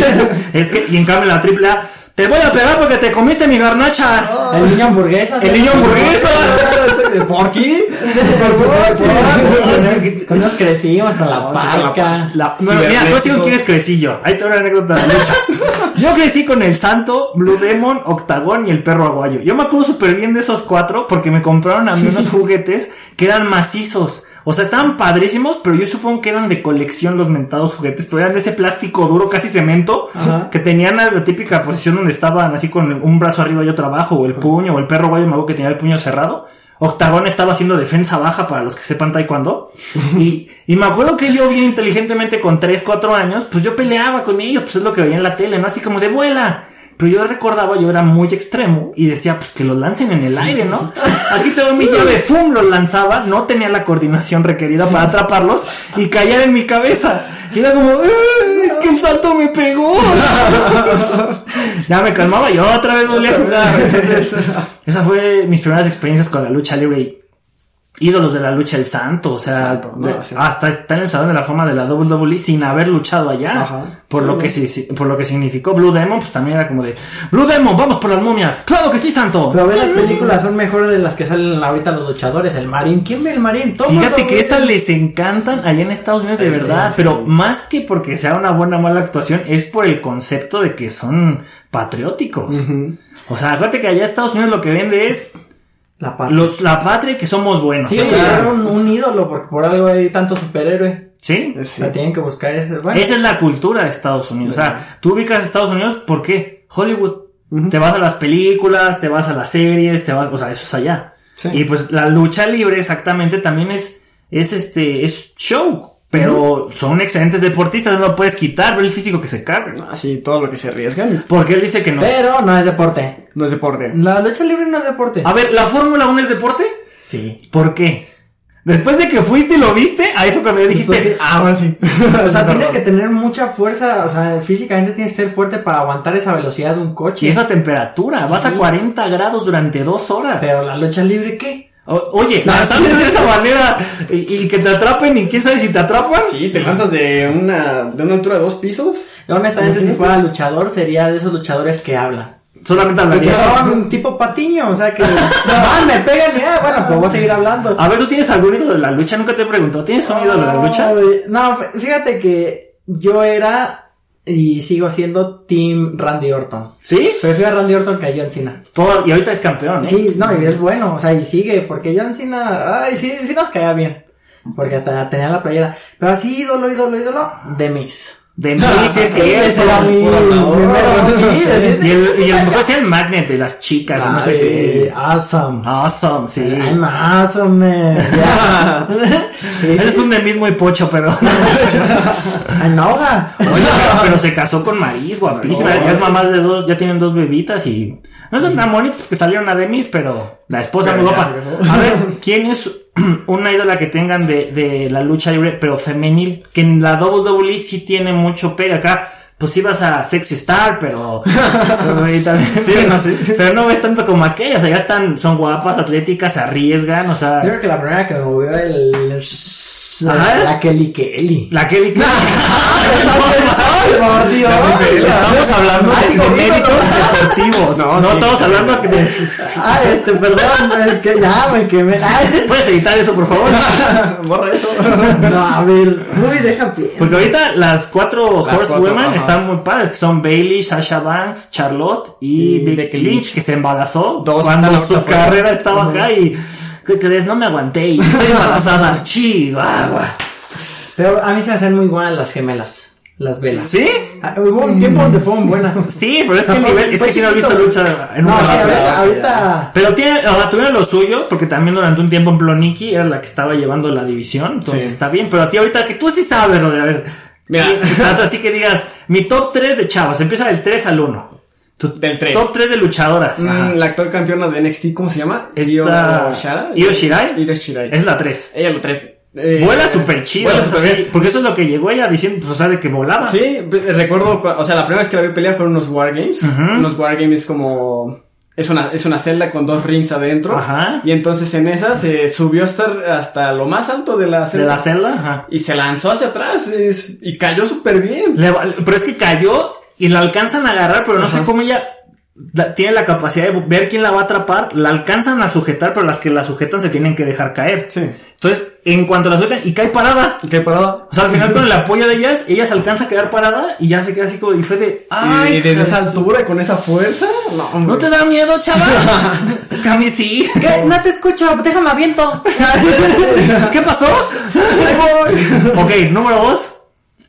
Es que, y en cambio en la AAA, te voy a pegar porque te comiste mi garnacha. El niño hamburguesa. El niño hamburguesa. ¿Por qué? Con esos crecimos, con la No, sí, con la parca. La- bueno, mira, tú con quién es crecí yo. Ahí te voy a una anécdota de lucha. Yo crecí con el Santo, Blue Demon, Octagón y el perro aguayo. Yo me acuerdo súper bien de esos cuatro porque me compraron a mí unos juguetes que eran macizos. O sea, estaban padrísimos, pero yo supongo que eran de colección los mentados juguetes, pero eran de ese plástico duro, casi cemento, que tenían la, la típica posición donde estaban así con un brazo arriba y otro abajo, o el puño, o el perro aguayo me acuerdo que tenía el puño cerrado. Octagón estaba haciendo defensa baja para los que sepan taekwondo. Y, y me acuerdo que yo bien inteligentemente con 3, 4 años, pues yo peleaba con ellos, pues es lo que veía en la tele, ¿no? Así como de vuela. Pero yo recordaba, yo era muy extremo y decía, pues que los lancen en el aire, ¿no? Aquí tengo mi llave, ¡fum! Los lanzaba, no tenía la coordinación requerida para atraparlos y caían en mi cabeza. Y era como, ¡ay, que el salto me pegó! ya me calmaba y otra vez volví a jugar. Entonces, esa fue mis primeras experiencias con la lucha libre y ídolos de la lucha el santo, o sea, Santo, no, de- sí. hasta está en el salón de la fama de la WWE sin haber luchado allá, Ajá. por Sí. lo que sí, sí, por lo que significó Blue Demon, pues también era como de Blue Demon, vamos por las momias, claro que sí, santo. Pero ves las películas son mejores de las que salen ahorita los luchadores. El marín, ¿quién ve el marín? Todo Fíjate que ve esas les encantan allá en Estados Unidos de verdad, pero más que porque sea una buena o mala actuación, es por el concepto de que son patrióticos. O sea, acuérdate que allá en Estados Unidos lo que vende es La patria. los, la patria y que somos buenos. Sí, crearon un, un ídolo porque por algo hay tanto superhéroe. ¿Sí? Sí. La tienen que buscar ese. Bueno, Esa es la cultura de Estados Unidos. O sea, tú ubicas a Estados Unidos, ¿por qué? Hollywood. Te vas a las películas, te vas a las series, te vas, o sea, eso es allá. Sí. Y pues la lucha libre exactamente también es, es este, es show. Pero son excelentes deportistas, no lo puedes quitar, ve el físico que se cargan. Así, todo lo que se arriesgan Porque él dice que no. pero no es deporte. no es deporte. La lucha libre no es deporte. A ver, ¿la Fórmula 1 es deporte? Sí. ¿Por qué? Después de que fuiste y lo viste, ahí fue cuando dijiste, Ah, ahora sí. O sea, tienes que tener mucha fuerza, o sea, físicamente tienes que ser fuerte para aguantar esa velocidad de un coche. y esa temperatura, vas a Sí. 40 grados durante dos horas. Pero la lucha libre, ¿qué? O- oye, lanzarte de esa manera y, y que te atrapen y quién sabe si te atrapan. Sí, te lanzas de una, de una altura de dos pisos. Honestamente, si fuera luchador, sería de esos luchadores que hablan. Solamente Porque hablarías. son tipo patiño, o sea que van, me pegan y ah, bueno, pues voy a seguir hablando. A ver, ¿tú tienes algún ídolo de la lucha? Nunca te he preguntado. ¿Tienes un ídolo de la lucha? No, fí- fíjate que yo era y sigo siendo Team Randy Orton. ¿Sí? Prefiero a Randy Orton que a John Cena. Todo, y ahorita es campeón, ¿eh? Sí, no, y es bueno, o sea, y sigue, porque John Cena, ay, sí, sí nos caía bien. Porque hasta tenía la playera. Pero así, ídolo, ídolo, ídolo, de Miss. Sí, sí. Y el, y el mejor es el magnet de las chicas. no sé sí, qué. awesome. Awesome, sí. I'm awesome, man. Yeah. Ese es un de mismo y pocho, pero. Enoja. Oye, pero se casó con Maris, guapísima. No, ya es mamá de dos, ya tienen dos bebitas y. No son tan bonitos porque salieron a Demis, pero la esposa muy guapa. A ver, ¿quién es una ídola que tengan de, de la lucha libre, pero femenil? Que en la WWE sí tiene mucho pega acá. Pues ibas a Sexy Star, pero. pero, no, sí. pero no ves tanto como aquellas. O sea, ya están, son guapas, atléticas, arriesgan, o sea. Yo creo que la primera que me movió el, el- Ajá. la Kelly Kelly. La Kelly. Por Dios. Estamos hablando de, méritos no. deportivos. No, estamos hablando de. Ah, este, perdón, que ya me quemé. ¿Puedes editar eso, por favor? Borra eso. no, a ver, Ruby, deja. Porque ahorita las cuatro Horsewomen están muy padres, que son Bailey, Sasha Banks, Charlotte y, Becky Lynch, que se embarazó Dos cuando su carrera estaba acá y ¿qué crees? No me aguanté y estoy embarazada. Chihuahua. Pero a mí se me hacen muy buenas las gemelas, las velas. ¿Sí? Ah, hubo un tiempo donde fueron buenas. Sí, pero es que el nivel, es que si no he visto lucha en No, una sí, ahorita, ahorita Pero tiene, o sea, tuvieron lo suyo, porque también durante un tiempo en Ploniki era la que estaba llevando la división, entonces Sí. está bien, pero a ti ahorita que tú sí sabes, Rodri, a ver, Mira. sí, haz así que digas, mi top 3 de chavos, empieza del 3 al 1. Del tres. Top 3 de luchadoras. Mm, la actual campeona de NXT, ¿cómo se llama? Esta- Shara. Io Shirai. Io Shirai. Es la 3. Ella la tres. Eh, Vuela súper chido, Vuela sí, bien. porque eso es lo que llegó ella diciendo, pues, o sea, de que volaba. Sí, recuerdo, o sea, la primera vez que la vi pelear fueron unos Wargames. Unos Wargames como... Es una, es una celda con dos rings adentro. Ajá. Y entonces en esa se subió hasta, hasta lo más alto de la De celda. la celda, ajá. Y se lanzó hacia atrás es- y cayó súper bien. Le pero es que cayó y la alcanzan a agarrar, pero no sé cómo ella la- tiene la capacidad de ver quién la va a atrapar. La alcanzan a sujetar, pero las que la sujetan se tienen que dejar caer. Sí. Entonces, en cuanto la sujetan y cae parada. ¿Qué parada? O sea, al final con el apoyo de ellas, ella se alcanza a quedar parada y ya se queda así como y fue de ay, y desde esa altura y con esa fuerza, no, hombre. ¿No te da miedo, chaval? es que a mí sí. ¿Qué? No te escucho, déjame aviento. ¿Qué pasó? ok, número dos.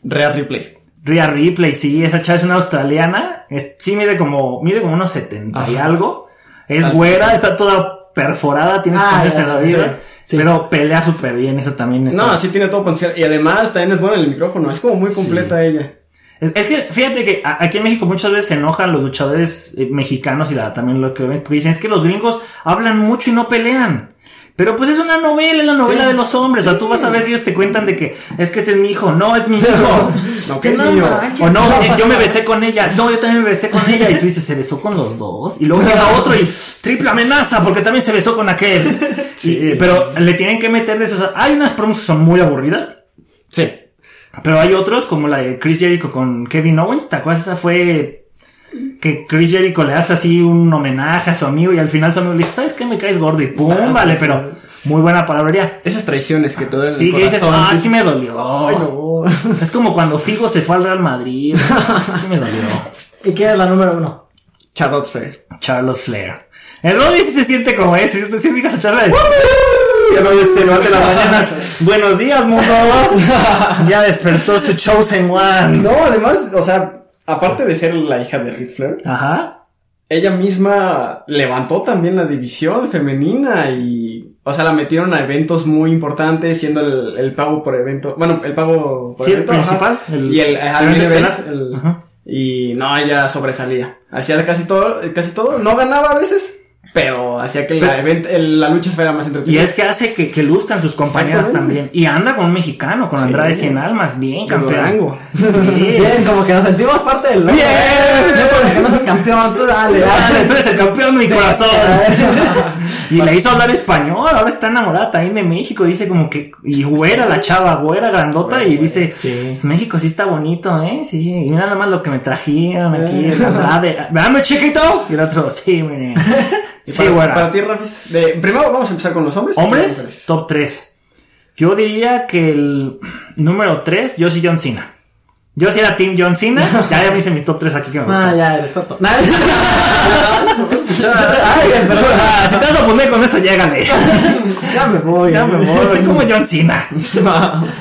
Rhea Ripley. Rhea Ripley, sí, esa chava es una australiana. Es, sí, mide como, mide como unos 70 y algo. Es Está güera, está toda perforada, tiene Ah, espacios en la vida. sí. Pero pelea súper bien, esa también está. No, sí tiene todo potencial. Y además también es buena en el micrófono. Es como muy completa ella. Es es que, fíjate que aquí en México muchas veces se enojan los luchadores eh, mexicanos y la- también lo que ven, porque dicen es que los gringos hablan mucho y no pelean. Pero pues es una novela, es la novela Sí. de los hombres. O sea, tú vas a ver, ellos te cuentan de que es que ese es mi hijo, no es mi hijo. No, que es no mío. O no, ¿Qué va a yo me besé con ella. No, yo también me besé con ella. Y tú dices, se besó con los dos. Y luego llega otro y triple amenaza porque también se besó con aquel. Y- pero le tienen que meter de esos. Hay unas promos que son muy aburridas. Sí. Pero hay otros, como la de Chris Jericho con Kevin Owens. ¿Te acuerdas? Esa fue que Chris Jericho le hace así un homenaje a su amigo y al final su amigo le dice, ¿sabes qué? Me caes gordo y pum, Ah, vale, pero muy buena palabrería. Esas traiciones que duelen Sí, el que dices, ah, sí me dolió. Ay, no. Es como cuando Figo se fue al Real Madrid. Sí me dolió. ¿Y quién es la número uno? Charlotte Flair. Charlotte Flair. El Roddy sí se siente como ese. Si te si ubicas a Charlotte. Ya no se levanta en las mañanas. Buenos días, mundo. ya despertó su Chosen One. No, además, o sea, aparte de ser la hija de Ric Flair, Ajá. ella misma levantó también la división femenina y, o sea, la metieron a eventos muy importantes, siendo el, el pago por evento, bueno, el pago por evento, principal, el y el, event, Ajá. y no, ella sobresalía, hacía casi todo, casi todo, no ganaba a veces, pero hacía que la, event- el- la lucha fuera más Y entretenida. es que hace que, que luzcan sus compañeras también. Y anda con un mexicano, con Sí. Andrade Cien Almas. Bien, campeón. Sí. Bien, como que nos sentimos parte del. Bien. Yo por que no seas campeón, tú dale, Dale, tú eres el campeón de mi corazón. y le hizo hablar español, ahora está enamorada también de México, dice como que, y güera la chava, güera grandota, y dice, Sí. "Pues México sí está bonito, eh, sí, y mira nada más lo que me trajeron aquí, el Andrade, ¿verdad, chiquito? Y el otro, sí, mire. Y Sí, para, para ti, Rafis, de, primero vamos a empezar con los hombres. Hombres, top 3. Yo diría que el número 3, yo sí John Cena. Yo sí era Team John Cena, ya, ya me hice mi top 3 aquí que me gusta. Ah, ya. Ay, perdón, ah, si te vas a poner con eso, llégale. Ya me voy. Ya me voy, como John Cena.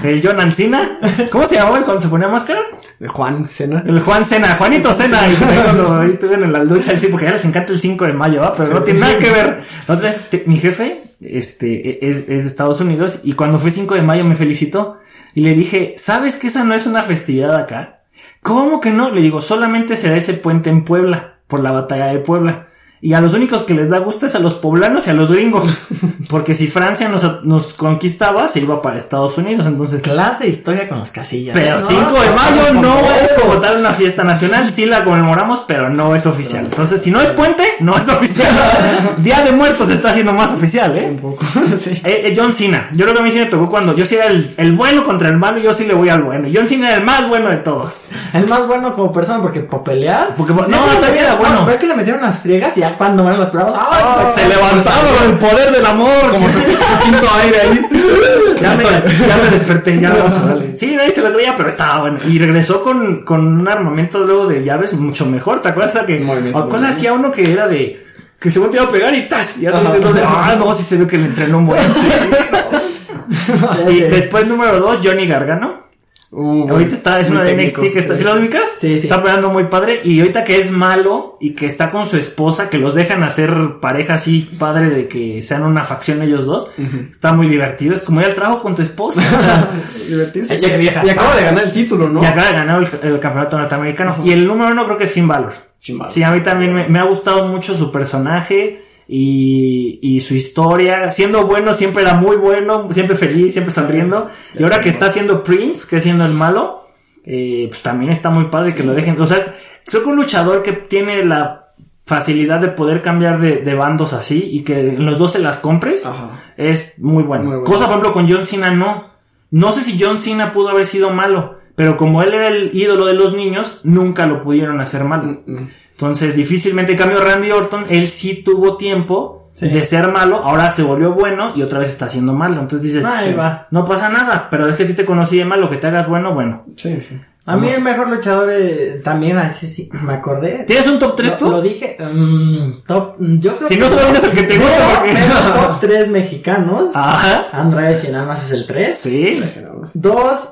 El John Ancina. ¿Cómo se llamaba cuando se ponía máscara? De Juan Cena. El Juan Cena, Juanito Cena. Y cuando ahí estuvieron en la lucha, sí, porque ya les encanta el 5 de mayo, ¿va? pero no tiene nada que ver. La otra vez, te- mi jefe, este, es, es de Estados Unidos, y cuando fue 5 de mayo me felicitó. Y le dije, ¿sabes que esa no es una festividad acá? ¿Cómo que no? Le digo, solamente se da ese puente en Puebla, por la batalla de Puebla. Y a los únicos que les da gusto es a los poblanos y a los gringos. Porque si Francia nos, nos conquistaba, se iba para Estados Unidos. Entonces, Clase de historia con los casillas. pero No, 5 de mayo no es como tal una fiesta nacional, sí la conmemoramos, pero no es oficial. Entonces, si no es puente, no es oficial. Día de Muertos está haciendo más oficial, ¿eh? Un poco. sí. Eh, eh, John Cena, yo creo que a mí sí me tocó cuando yo sí era el, el bueno contra el malo y yo sí le voy al bueno. John Cena era el más bueno de todos. El más bueno como persona porque por pelear. Porque- no, le también era bueno. no, que le metieron unas friegas y ya cuando van los bravos. ¡ay! Se levantaba con el poder del amor. Como su, quinto aire ahí. Ya me, ya me desperté, ya vamos a darle. Sí, ahí se lo creía, pero estaba bueno. Y regresó con, con un armamento luego de llaves mucho mejor. ¿Te acuerdas que ¿o cuál movimiento. hacía uno que era de que se volteaba a pegar y ¡tas! Y ya Ajá. entiendo de, ah, no, sí se ve que le entrenó un buen. y después número dos, Johnny Gargano. Uh, Ahorita está, es una de NXT que está, sí. ¿sí lo ubicas? Sí, sí. Está pegando muy padre. Y ahorita que es malo y que está con su esposa, que los dejan hacer pareja así, padre de que sean una facción ellos dos, está muy divertido. Es como ir al trabajo con tu esposa. o sea, Divertirse. Y, vieja. y acaba de ganar el título, ¿no? Y acaba de ganar el, el campeonato norteamericano. Y el número uno creo que es Finn Balor. Finn Balor. Sí, a mí también me, me ha gustado mucho su personaje y, y su historia. Siendo bueno, siempre era muy bueno, siempre feliz, siempre sonriendo. Y ahora que está haciendo Prince, que es siendo el malo, eh, pues también está muy padre que lo dejen. O sea, es- creo que un luchador que tiene la facilidad de poder cambiar de, de bandos así y que los dos se las compres Ajá. es muy bueno. Muy bueno. Cosa, por ejemplo, con John Cena no. No sé si John Cena pudo haber sido malo, pero como él era el ídolo de los niños, nunca lo pudieron hacer malo. Mm, Entonces, difícilmente, en cambio, Randy Orton, él sí tuvo tiempo Sí. de ser malo, ahora se volvió bueno y otra vez está siendo malo. Entonces dices, Ahí sí, va. no pasa nada, pero es que a ti te conocí de malo, que te hagas bueno, bueno. Sí, sí. A mí el mejor luchador eh, también, así sí, me acordé. ¿Tienes un top 3 Lo, lo tú? dije. mm, top, yo creo Si que no solo vienes el que te gusta, porque- top 3 mexicanos. Ajá. Andrade Cien Almas es el 3. Sí. Nada más. Dos,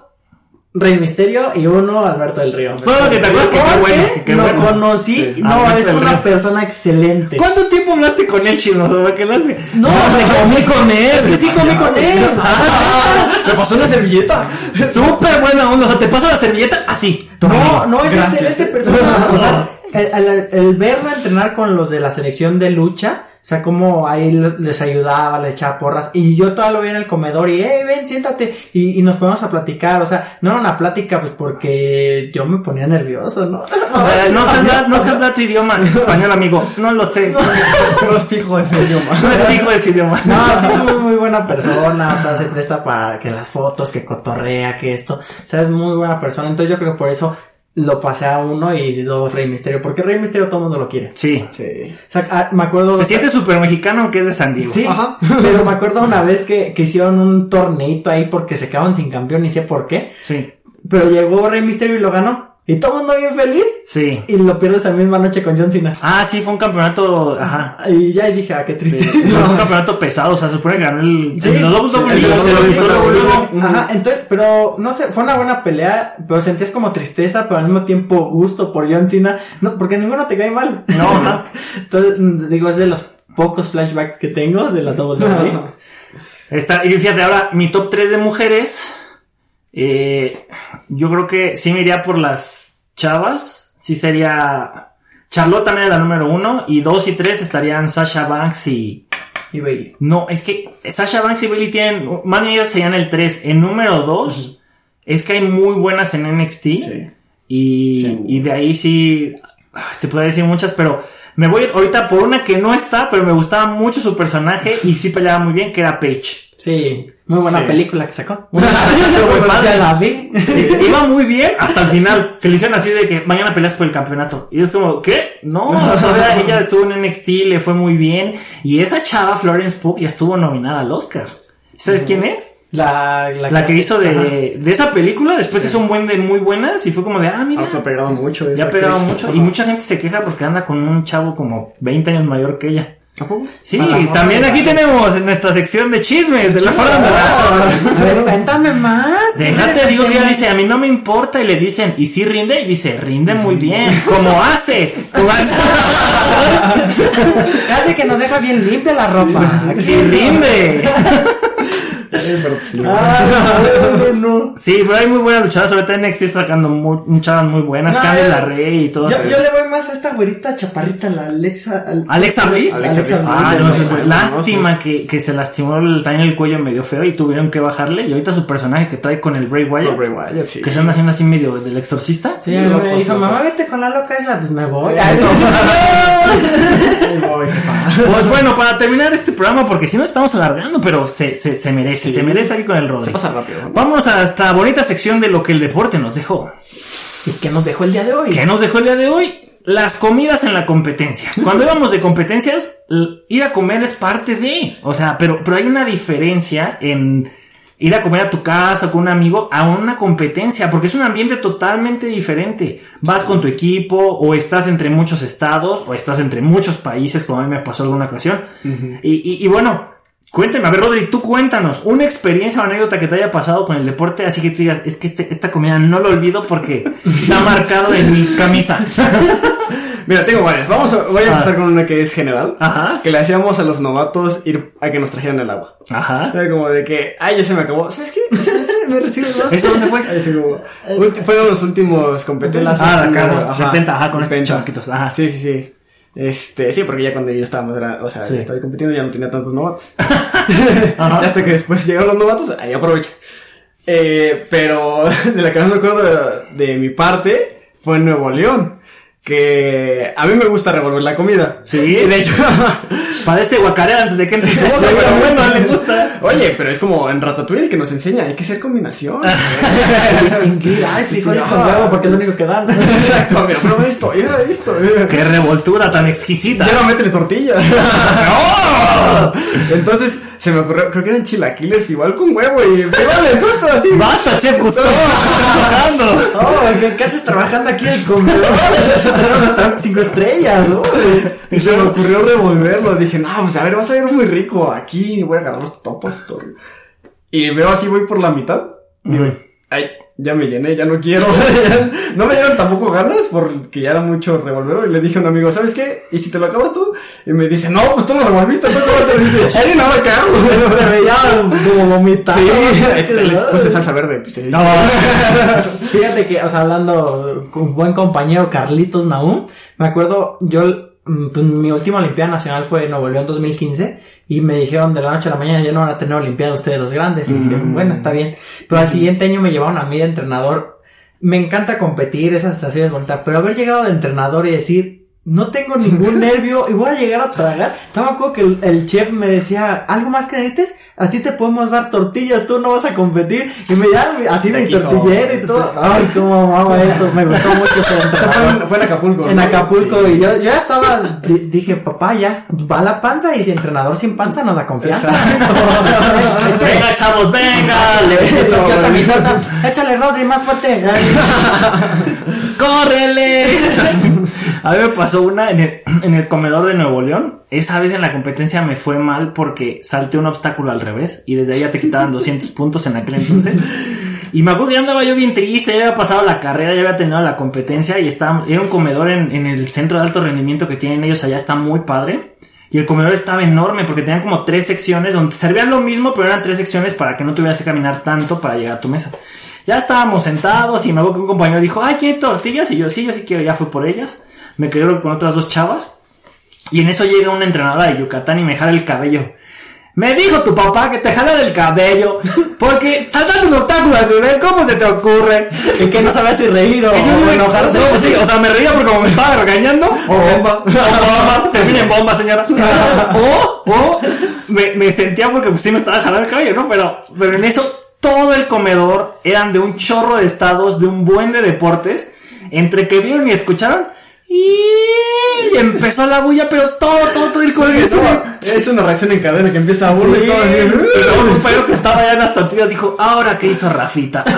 Rey Misterio y uno, Alberto del Río. Solo que te acuerdas que qué bueno, qué lo bueno. conocí, Sí, no, Alberto es una Río. persona excelente. ¿Cuánto tiempo hablaste con él, chino? ¿Para qué hace? No, me comí con él. Es que sí comí con él. Me pasó una servilleta. Súper buena onda, o sea, te pasa la servilleta así. No, no, es ese, ese persona. O sea, el, el- el verla entrenar con los de la selección de lucha, sea, como ahí les ayudaba, les echaba porras, y yo todavía lo veía en el comedor y, hey, ven, siéntate, y, y nos ponemos a platicar, o sea, no era una plática, pues porque yo me ponía nervioso, ¿no? Eh, No habla, no se habla tu idioma español, amigo. No lo sé. No es fijo ese idioma. No es fijo ese idioma. No, sí, muy, muy buena persona, o sea, se presta para que las fotos, que cotorrea, que esto, o sea, es muy buena persona, entonces yo creo que por eso lo pasé a uno y dos Rey Misterio, porque Rey Misterio todo el mundo lo quiere. Sí. Sí. O sea, ah, me acuerdo... Se siente súper mexicano aunque es de San Diego. Sí, Ajá. pero me acuerdo una vez que, que hicieron un torneito ahí porque se quedaron sin campeón, ni sé por qué. Sí. Pero llegó Rey Misterio y lo ganó. Y todo el mundo bien feliz. Sí. Y lo pierde esa misma noche con John Cena. Ah, sí, fue un campeonato. Ajá. Y ya dije, ah, qué triste. Sí, Fue un campeonato pesado, o sea, se supone que ganó el. Sí, el. Ajá, entonces, pero no sé, fue una buena pelea, pero sentías como tristeza, pero al mismo tiempo gusto por John Cena, no, porque ninguno te cae mal. No, no. Entonces, mm, digo, es de los pocos flashbacks que tengo de la WWE. Está, y fíjate, ahora mi top 3 de mujeres. Eh, yo creo que sí me iría por las chavas. Sí sería. Charlotte también era la número uno. Y dos y tres estarían Sasha Banks y. Y Bailey. No, es que Sasha Banks y Bailey tienen. Más bien ellas serían el 3. En número 2. Es que hay muy buenas en NXT. Sí. Y, Sí. y de ahí sí. Te podría decir muchas, pero. Me voy ahorita por una que no está, pero me gustaba mucho su personaje y sí peleaba muy bien, que era Paige. Sí, muy buena Sí. película que sacó. Muy la vi. Sí, iba muy bien hasta el final. Que le hicieron así de que mañana peleas por el campeonato. Y es como, ¿qué? No, todavía ella estuvo en NXT, le fue muy bien. Y esa chava, Florence Pugh, ya estuvo nominada al Oscar. ¿Sabes quién es? La, la, La que hizo de, de esa película. Después hizo un buen de muy buenas y fue como de, ah, mira. Auto pegado mucho. Ya ha pegado mucho. Y mucha gente se queja porque anda con un chavo como 20 años mayor que ella. Sí, y también aquí tenemos en nuestra sección de chismes de la farándula. Cuéntame más. ¿qué Déjate, digo que ella aquí? dice, a mí no me importa, y le dicen, ¿y si rinde? Y dice, rinde muy bien, como hace, hace. Casi que nos deja bien limpia la ropa. Sí, rinde. Ah, no, no. Sí, pero hay muy buenas luchadoras, sobre todo en NXT sacando muy, luchadas muy buenas, No, Candice yo- Larrey y todo Yo, eso. yo le voy más a esta güerita chaparrita, la Alexa. al- Alexa Bliss. Alexa. Ah, no, lástima que, que se lastimó el, también el cuello medio feo y tuvieron que bajarle. Y ahorita su personaje que trae con el Bray Wyatt, Con Bray Wyatt, sí. que se anda haciendo así medio del exorcista. Sí, me dijo, mamá, vete con la loca esa. Pues me voy. Pues bueno, para terminar este programa, porque si no estamos alargando, pero se, se, se merece, se merece aquí con el Rodri. Se pasa rápido. ¿no? Vamos a esta bonita sección de lo que el deporte nos dejó. ¿Y qué nos dejó el día de hoy? ¿Qué nos dejó el día de hoy? Las comidas en la competencia. Cuando íbamos de competencias, ir a comer es parte de. O sea, pero, pero hay una diferencia en ir a comer a tu casa con un amigo a una competencia, porque es un ambiente totalmente diferente. Vas con tu equipo, o estás entre muchos estados, o estás entre muchos países, como a mí me pasó alguna ocasión. y, y- y bueno, cuénteme, a ver, Rodri, tú cuéntanos una experiencia o anécdota que te haya pasado con el deporte, así que tú digas, es que este- esta comida no lo olvido porque está marcado en mi camisa. Mira, tengo varias. Vamos a, voy a Ah. empezar con una que es general. Ajá. Que le hacíamos a los novatos ir a que nos trajeran el agua. Ajá. Era como de que, ay, ya se me acabó. ¿Sabes qué? ¿Me recibes más? ¿Eso dónde fue? Así como, fueron los últimos competencias. Ah, de- ajá, ajá, con estos ajá. Sí, sí, sí. Este, sí, porque ya cuando yo grande, o sea, Sí. estaba compitiendo, ya no tenía tantos novatos. Hasta que después llegaron los novatos, ahí aprovecho. Eh, pero de la que más me acuerdo de, de mi parte fue en Nuevo León. Que a mí me gusta revolver la comida. Sí. Y de hecho, Parece guacarear antes de que entre su boca, Sí, pero bueno. le gusta. Oye, pero es como en Ratatouille que nos enseña, hay que hacer combinación. Distinguir. Ay, frijoles con huevo porque es lo único que dan. Exacto, mira, prueba esto, era esto. Qué revoltura tan exquisita. Ya no métele tortilla. Entonces se me ocurrió, creo que eran chilaquiles igual con huevo y frijoles, justo así. Basta, chef trabajando. Oh, ¿qué, qué haces trabajando aquí en el comedor? Tener un restaurante cinco estrellas, ¿no? Y se me ocurrió revolverlo. Dije, no, pues a ver, vas a ver muy rico. Aquí voy a agarrar los topos. todo. Y veo así, voy por la mitad. Y digo, ay, ya me llené, ya no quiero. no me dieron tampoco ganas porque ya era mucho revolvero y le dije a un amigo, ¿sabes qué? ¿Y si te lo acabas tú? Y me dice, no, pues tú no lo revolviste, tú te lo dice, Chari, no me cago. Se veía como vomitando. Sí, es que le puse salsa verde, pues sí. No. Fíjate que, o sea, hablando con un buen compañero Carlitos Naum, me acuerdo, yo, pues, mi última Olimpiada Nacional fue en Nuevo León 2015 y me dijeron de la noche a la mañana ya no van a tener Olimpiada ustedes los grandes. Y dije, bueno, está bien. Pero al siguiente año me llevaron a mí de entrenador. Me encanta competir, esas sensaciones bonitas, pero haber llegado de entrenador y decir, no tengo ningún nervio y voy a llegar a tragar. Yo me acuerdo que el, el chef me decía, ¿algo más que necesites? A ti te podemos dar tortillas, tú no vas a competir. Y me daban así son. tortillera y todo. Ay, cómo amaba eso. Me gustó mucho ese Fue fue en Acapulco. En ¿no? Acapulco Sí. y yo, yo ya estaba, di- dije, papá, ya, va la panza y si entrenador sin panza nos da confianza. Venga, chavos, venga. le- Eso, échale Rodri más fuerte. ¡Córrele! A mí me pasó una en el, en el comedor de Nuevo León. Esa vez en la competencia me fue mal porque salté un obstáculo al revés y desde ahí ya te quitaban 200 puntos en aquel entonces. Y me acuerdo que ya andaba yo bien triste, ya había pasado la carrera, ya había tenido la competencia y estaba, era un comedor en, en el centro de alto rendimiento que tienen ellos allá, está muy padre. Y el comedor estaba enorme porque tenían como tres secciones donde servían lo mismo, pero eran tres secciones para que no tuvieras que caminar tanto para llegar a tu mesa. Ya estábamos sentados y me acuerdo que un compañero dijo, ay, ¿quiere tortillas? Y yo, sí, yo sí quiero, ya fui por ellas. Me quedé con otras dos chavas. Y en eso llega una entrenadora de Yucatán y me jala el cabello. Me dijo tu papá que te jala el cabello porque saltando un obstáculo al nivel, ¿cómo se te ocurre? Y que no sabía si reír o, o me- enojarte. no, sí, o sea, me reía porque como me estaba regañando. O bomba. O bomba. Termina en bomba, señora. O, o me, me sentía porque pues, sí me estaba jalando el cabello, ¿no? Pero, pero en eso todo el comedor eran de un chorro de estados, de un buen de deportes. Entre que vieron y escucharon. Y empezó la bulla, pero todo, todo, todo el comedor. Es una, es una reacción en cadena que empieza a burla Sí, y todo luego un compañero que estaba allá en las tortillas dijo, ahora qué hizo Rafita. Pero,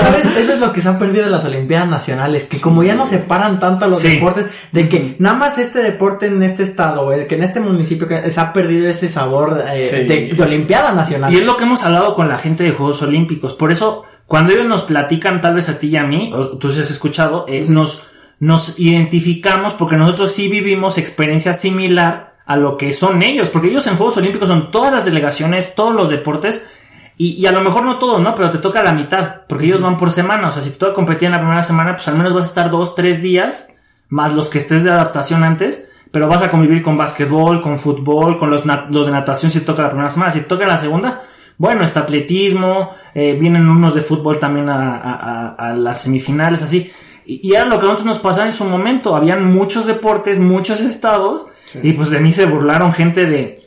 ¿sabes? Eso es lo que se han perdido de las Olimpiadas Nacionales, que como ya no separan tanto a los Sí. deportes, de que nada más este deporte en este estado, que en este municipio, que se ha perdido ese sabor eh, de, de Olimpiada Nacional. Y es lo que hemos hablado con la gente de Juegos Olímpicos. Por eso, cuando ellos nos platican, tal vez a ti y a mí, o tú sí has escuchado, eh, nos, nos identificamos porque nosotros sí vivimos experiencia similar a lo que son ellos. Porque ellos en Juegos Olímpicos son todas las delegaciones, todos los deportes. Y, y a lo mejor no todo, ¿no? Pero te toca la mitad. Porque ellos van por semana. O sea, si tú vas a competir en la primera semana, pues al menos vas a estar dos, tres días. Más los que estés de adaptación antes. Pero vas a convivir con básquetbol, con fútbol, con los, los de natación si te toca la primera semana. Si te toca la segunda, bueno, está atletismo. eh, vienen unos de fútbol también a, a- a- a las semifinales, así. Y, y era lo que a nosotros nos pasaba en su momento. Habían muchos deportes, muchos estados. Y pues de mí se burlaron gente de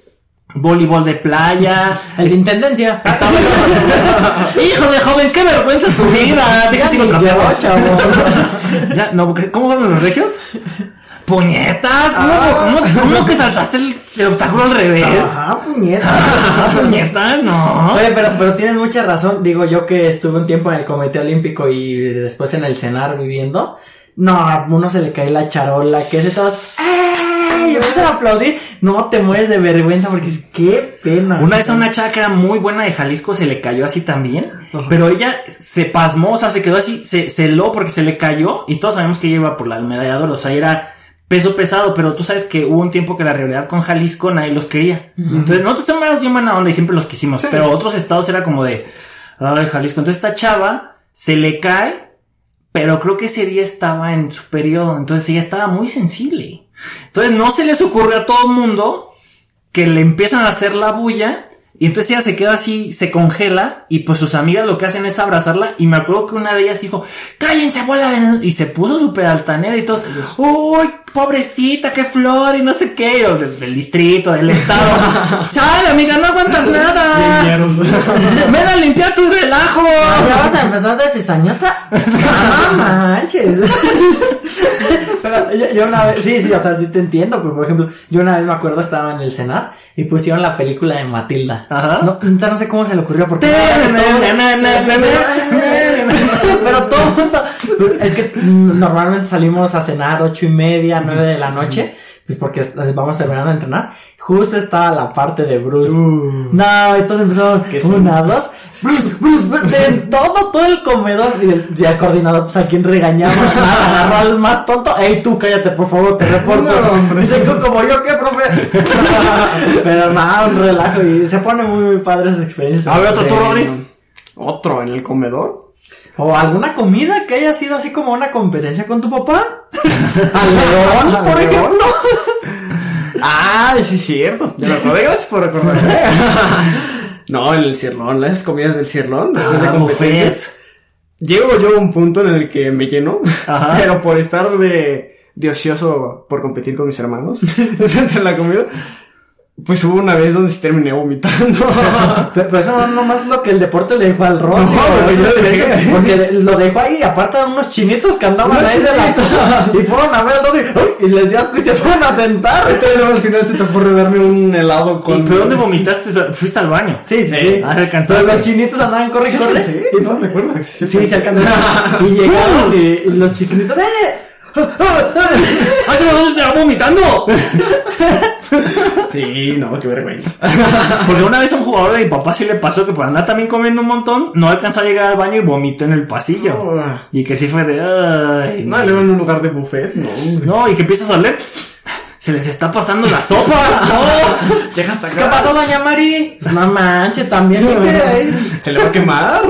voleibol de playa. El de intendencia. Hijo de joven, qué vergüenza tu vida. Deja Ya no, ¿cómo van los regios? ¡Puñetas! ¿Cómo, Ah. cómo- cómo que saltaste el, el obstáculo al revés? Ajá, puñeta. Ah, puñeta, no. Oye, pero, pero tienes mucha razón. Digo, yo que estuve un tiempo en el Comité Olímpico y después en el CENAR viviendo. No, a uno se le cae la charola, que es todos. ¡Ey! Y empiezan a aplaudir. No te mueres de vergüenza porque es qué pena. Una vez a una era muy buena de Jalisco se le cayó así también. Pero ella se pasmó, o sea, se quedó así, se celó porque se le cayó. Y todos sabemos que ella iba por la medalla de oro. O sea, era peso pesado. Pero tú sabes que hubo un tiempo que la realidad con Jalisco nadie los quería. Entonces, nosotros somos bien buena onda y siempre los quisimos. Pero otros estados era como de, ay, Jalisco. Entonces, esta chava se le cae. Pero creo que ese día estaba en su periodo, entonces ella estaba muy sensible. Entonces no se les ocurre a todo el mundo que le empiezan a hacer la bulla y entonces ella se queda así, se congela y pues sus amigas lo que hacen es abrazarla y me acuerdo que una de ellas dijo, cállense bola de... y se puso súper altanera y todos, uy, pobrecita, qué flor y no sé qué, los del, del distrito, del estado, chale amiga, no aguantas nada, ven a limpiar tu relajo. ¿Ya vas a empezar de cizañosa? ¡No manches! Pero yo, yo una vez, sí, sí, o sea, sí te entiendo, pero por ejemplo, yo una vez me acuerdo estaba en el cenar y pusieron la película de Matilda. Ajá. No, no sé cómo se le ocurrió porque... pero todo el mundo... Es que normalmente salimos a cenar ocho y media, nueve de la noche, pues porque vamos terminando de entrenar. Justo estaba la parte de Bruce. Uh. No, entonces empezaron ¿Qué una, dos, Bruce, Bruce, Bruce, en todo, todo el comedor. Y el, ya el coordinador, pues a quien regañaba, agarró al más tonto. Ey, tú cállate, por favor, te reporto. No. Dice "Co- como yo, ¿qué, profe? Pero nada, un relajo y se pone muy, muy padre esa experiencia. A ver, otro tú. Otro en el comedor. O alguna comida que haya sido así como una competencia con tu papá. Al león, ¿Al por ejemplo. Ah, sí es cierto. Ya me acordé, gracias por recordarme. no, en el cirlón, las comidas del cirlón, después de Ah, competencias. buffet. Llego yo a un punto en el que me lleno, Ajá. pero por estar de, de ocioso por competir con mis hermanos entre la comida, pues hubo una vez donde sí terminé vomitando. Pero eso no nomás es lo que el deporte le dejó al. No, dije. Porque lo dejó ahí, aparte de unos chinitos que andaban Unos ahí de la chinitos. Y fueron a ver al. Y les dio asco y se fueron a sentar. Este luego al final se te ocurre darme un helado ¿Y con... pero dónde vomitaste? Fuiste al baño. Sí, sí, Sí. sí. Ah, alcanzaste. Pero los chinitos andaban corre y Sí, corre. sí, y no recuerdo. Sí, se alcanzaron. y llegaron y, y los chiquinitos, ¡eh! ¡Ay, se te va vomitando! Sí, no, qué vergüenza. Porque una vez a un jugador de mi papá sí le pasó que por andar también comiendo un montón, no alcanzó a llegar al baño y vomitó en el pasillo. No. Y que sí fue de. Ay, No, luego en un lugar de buffet, no. No, y que empiezas a oler. Se les está pasando la sopa. No. Llega hasta ¿Qué pasó, doña Mari? Pues no manches, también. Se le va a quemar.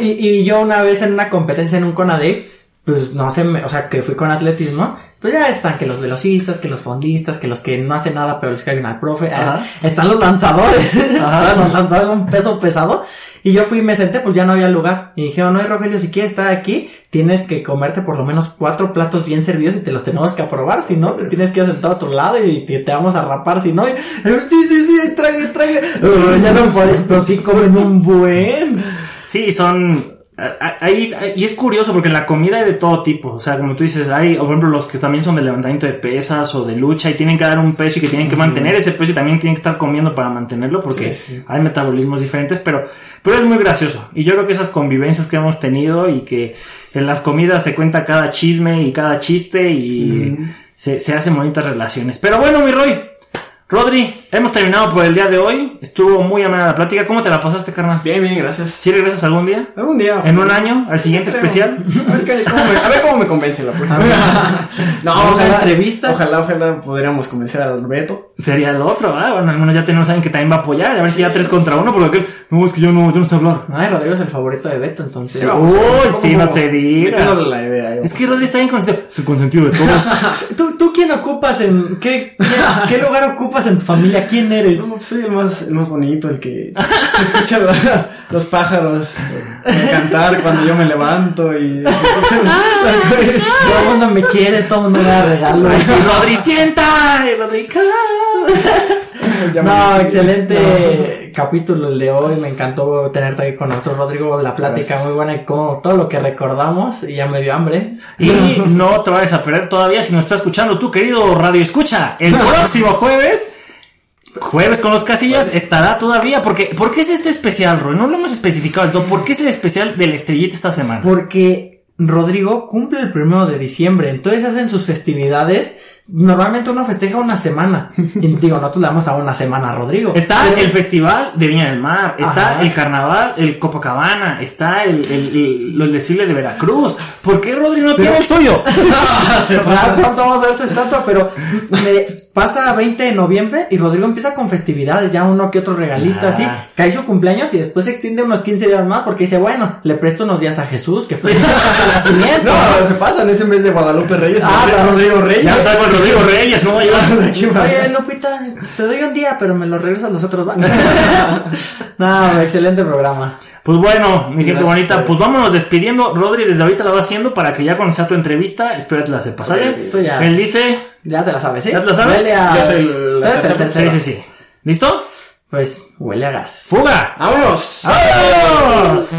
y, y yo una vez en una competencia en un Conade, pues no sé, me- o sea, que fui con atletismo, pues ya están que los velocistas, que los fondistas, que los que no hacen nada pero les caen al profe, Ajá. eh, están los lanzadores, Ajá. los lanzadores son peso pesado, y yo fui y me senté, pues ya no había lugar, y dije, no, Rogelio, si quieres estar aquí, tienes que comerte por lo menos cuatro platos bien servidos y te los tenemos que aprobar, si no, te tienes que ir sentado a otro lado y te, te vamos a rapar, si no, y, sí, sí, sí, trague, trague, Uh, ya no podía, pero sí comen un buen. Sí, son. Ahí, y es curioso porque en la comida hay de todo tipo. O sea, como tú dices, hay, por ejemplo, los que también son de levantamiento de pesas o de lucha y tienen que dar un peso y que tienen que mantener ese peso y también tienen que estar comiendo para mantenerlo porque Sí, sí. hay metabolismos diferentes, pero, pero es muy gracioso. Y yo creo que esas convivencias que hemos tenido y que en las comidas se cuenta cada chisme y cada chiste y se, se hacen bonitas relaciones. Pero bueno, mi Roy. Rodri, hemos terminado por el día de hoy. Estuvo muy amena la plática. ¿Cómo te la pasaste, carnal? Bien, bien, gracias. ¿Sí regresas algún día? Algún día. ¿En un año? ¿Al siguiente Sí, especial? A ver, cómo me, a ver cómo me convence la próxima. no, ¿Alguna ojalá, entrevista? Ojalá, ojalá podríamos convencer al Beto. Sería el otro, ¿ah? Bueno, al menos ya tenemos a alguien que también va a apoyar. A ver si ya tres contra uno, porque aquel, no, es que yo no, yo no sé hablar. Ay, Rodrigo es el favorito de Beto, entonces. Uy, sí, no se diga. la idea. Es que Rodri está bien consentido. Es el consentido de todos. ¿Tú, ¿Tú quién ocupas en. ¿qué, qué, qué lugar ocupas en tu familia? ¿Quién eres? No, soy el más, el más bonito, el que se escucha los, los pájaros cantar cuando yo me levanto y. Todo el mundo me quiere, todo el mundo me da regalos. Ay, sí, Rodri, sienta. Rodri, No, excelente capítulo el de hoy. Me encantó tenerte aquí con nosotros, Rodrigo. La plática Gracias. muy buena y como todo lo que recordamos. Y ya me dio hambre. Y no te vayas a perder todavía si nos está escuchando tu querido Radio Escucha. El próximo jueves, jueves con los casillas, estará todavía. Porque, ¿Por qué es este especial, Roy? No lo hemos especificado todo. ¿Por qué es el especial del estrellita esta semana? Porque Rodrigo cumple el primero de diciembre. Entonces hacen sus festividades. Normalmente uno festeja una semana. Y digo, nosotros le damos a una semana a Rodrigo. Está Pero- el Festival de Viña del Mar, está Ajá. el Carnaval, el Copacabana, está el, el, el- desfile de Veracruz. ¿Por qué Rodri no tiene el suyo? Ah, pronto vamos a ver su estatua, pero me pasa 20 de noviembre y Rodrigo empieza con festividades, ya uno que otro regalito Ah. así, cae su cumpleaños y después se extiende unos 15 días más porque dice, bueno, le presto unos días a Jesús, que fue nacimiento. No, se pasan ese mes de Guadalupe Reyes. Ah, Rodrigo- pero- Rodrigo Reyes. Ya sabes, con Rodrigo Reyes, ¿no? Ya. Oye, Lupita, te doy un día, pero me lo regresas los otros. ¿va? no, excelente programa. Pues bueno, mi gente Gracias, bonita, Alex. pues vámonos despidiendo. Rodri desde ahorita lo va haciendo para que ya cuando sea tu entrevista, espero que te la sepas, ¿sale? Él dice, Ya te la sabes, ¿sí? ¿Ya te la sabes? Huele a... Yo soy el- el la tercero. sí, sí, sí. ¿Listo? Pues huele a gas. ¡Fuga! ¡Vámonos! ¡Vámonos!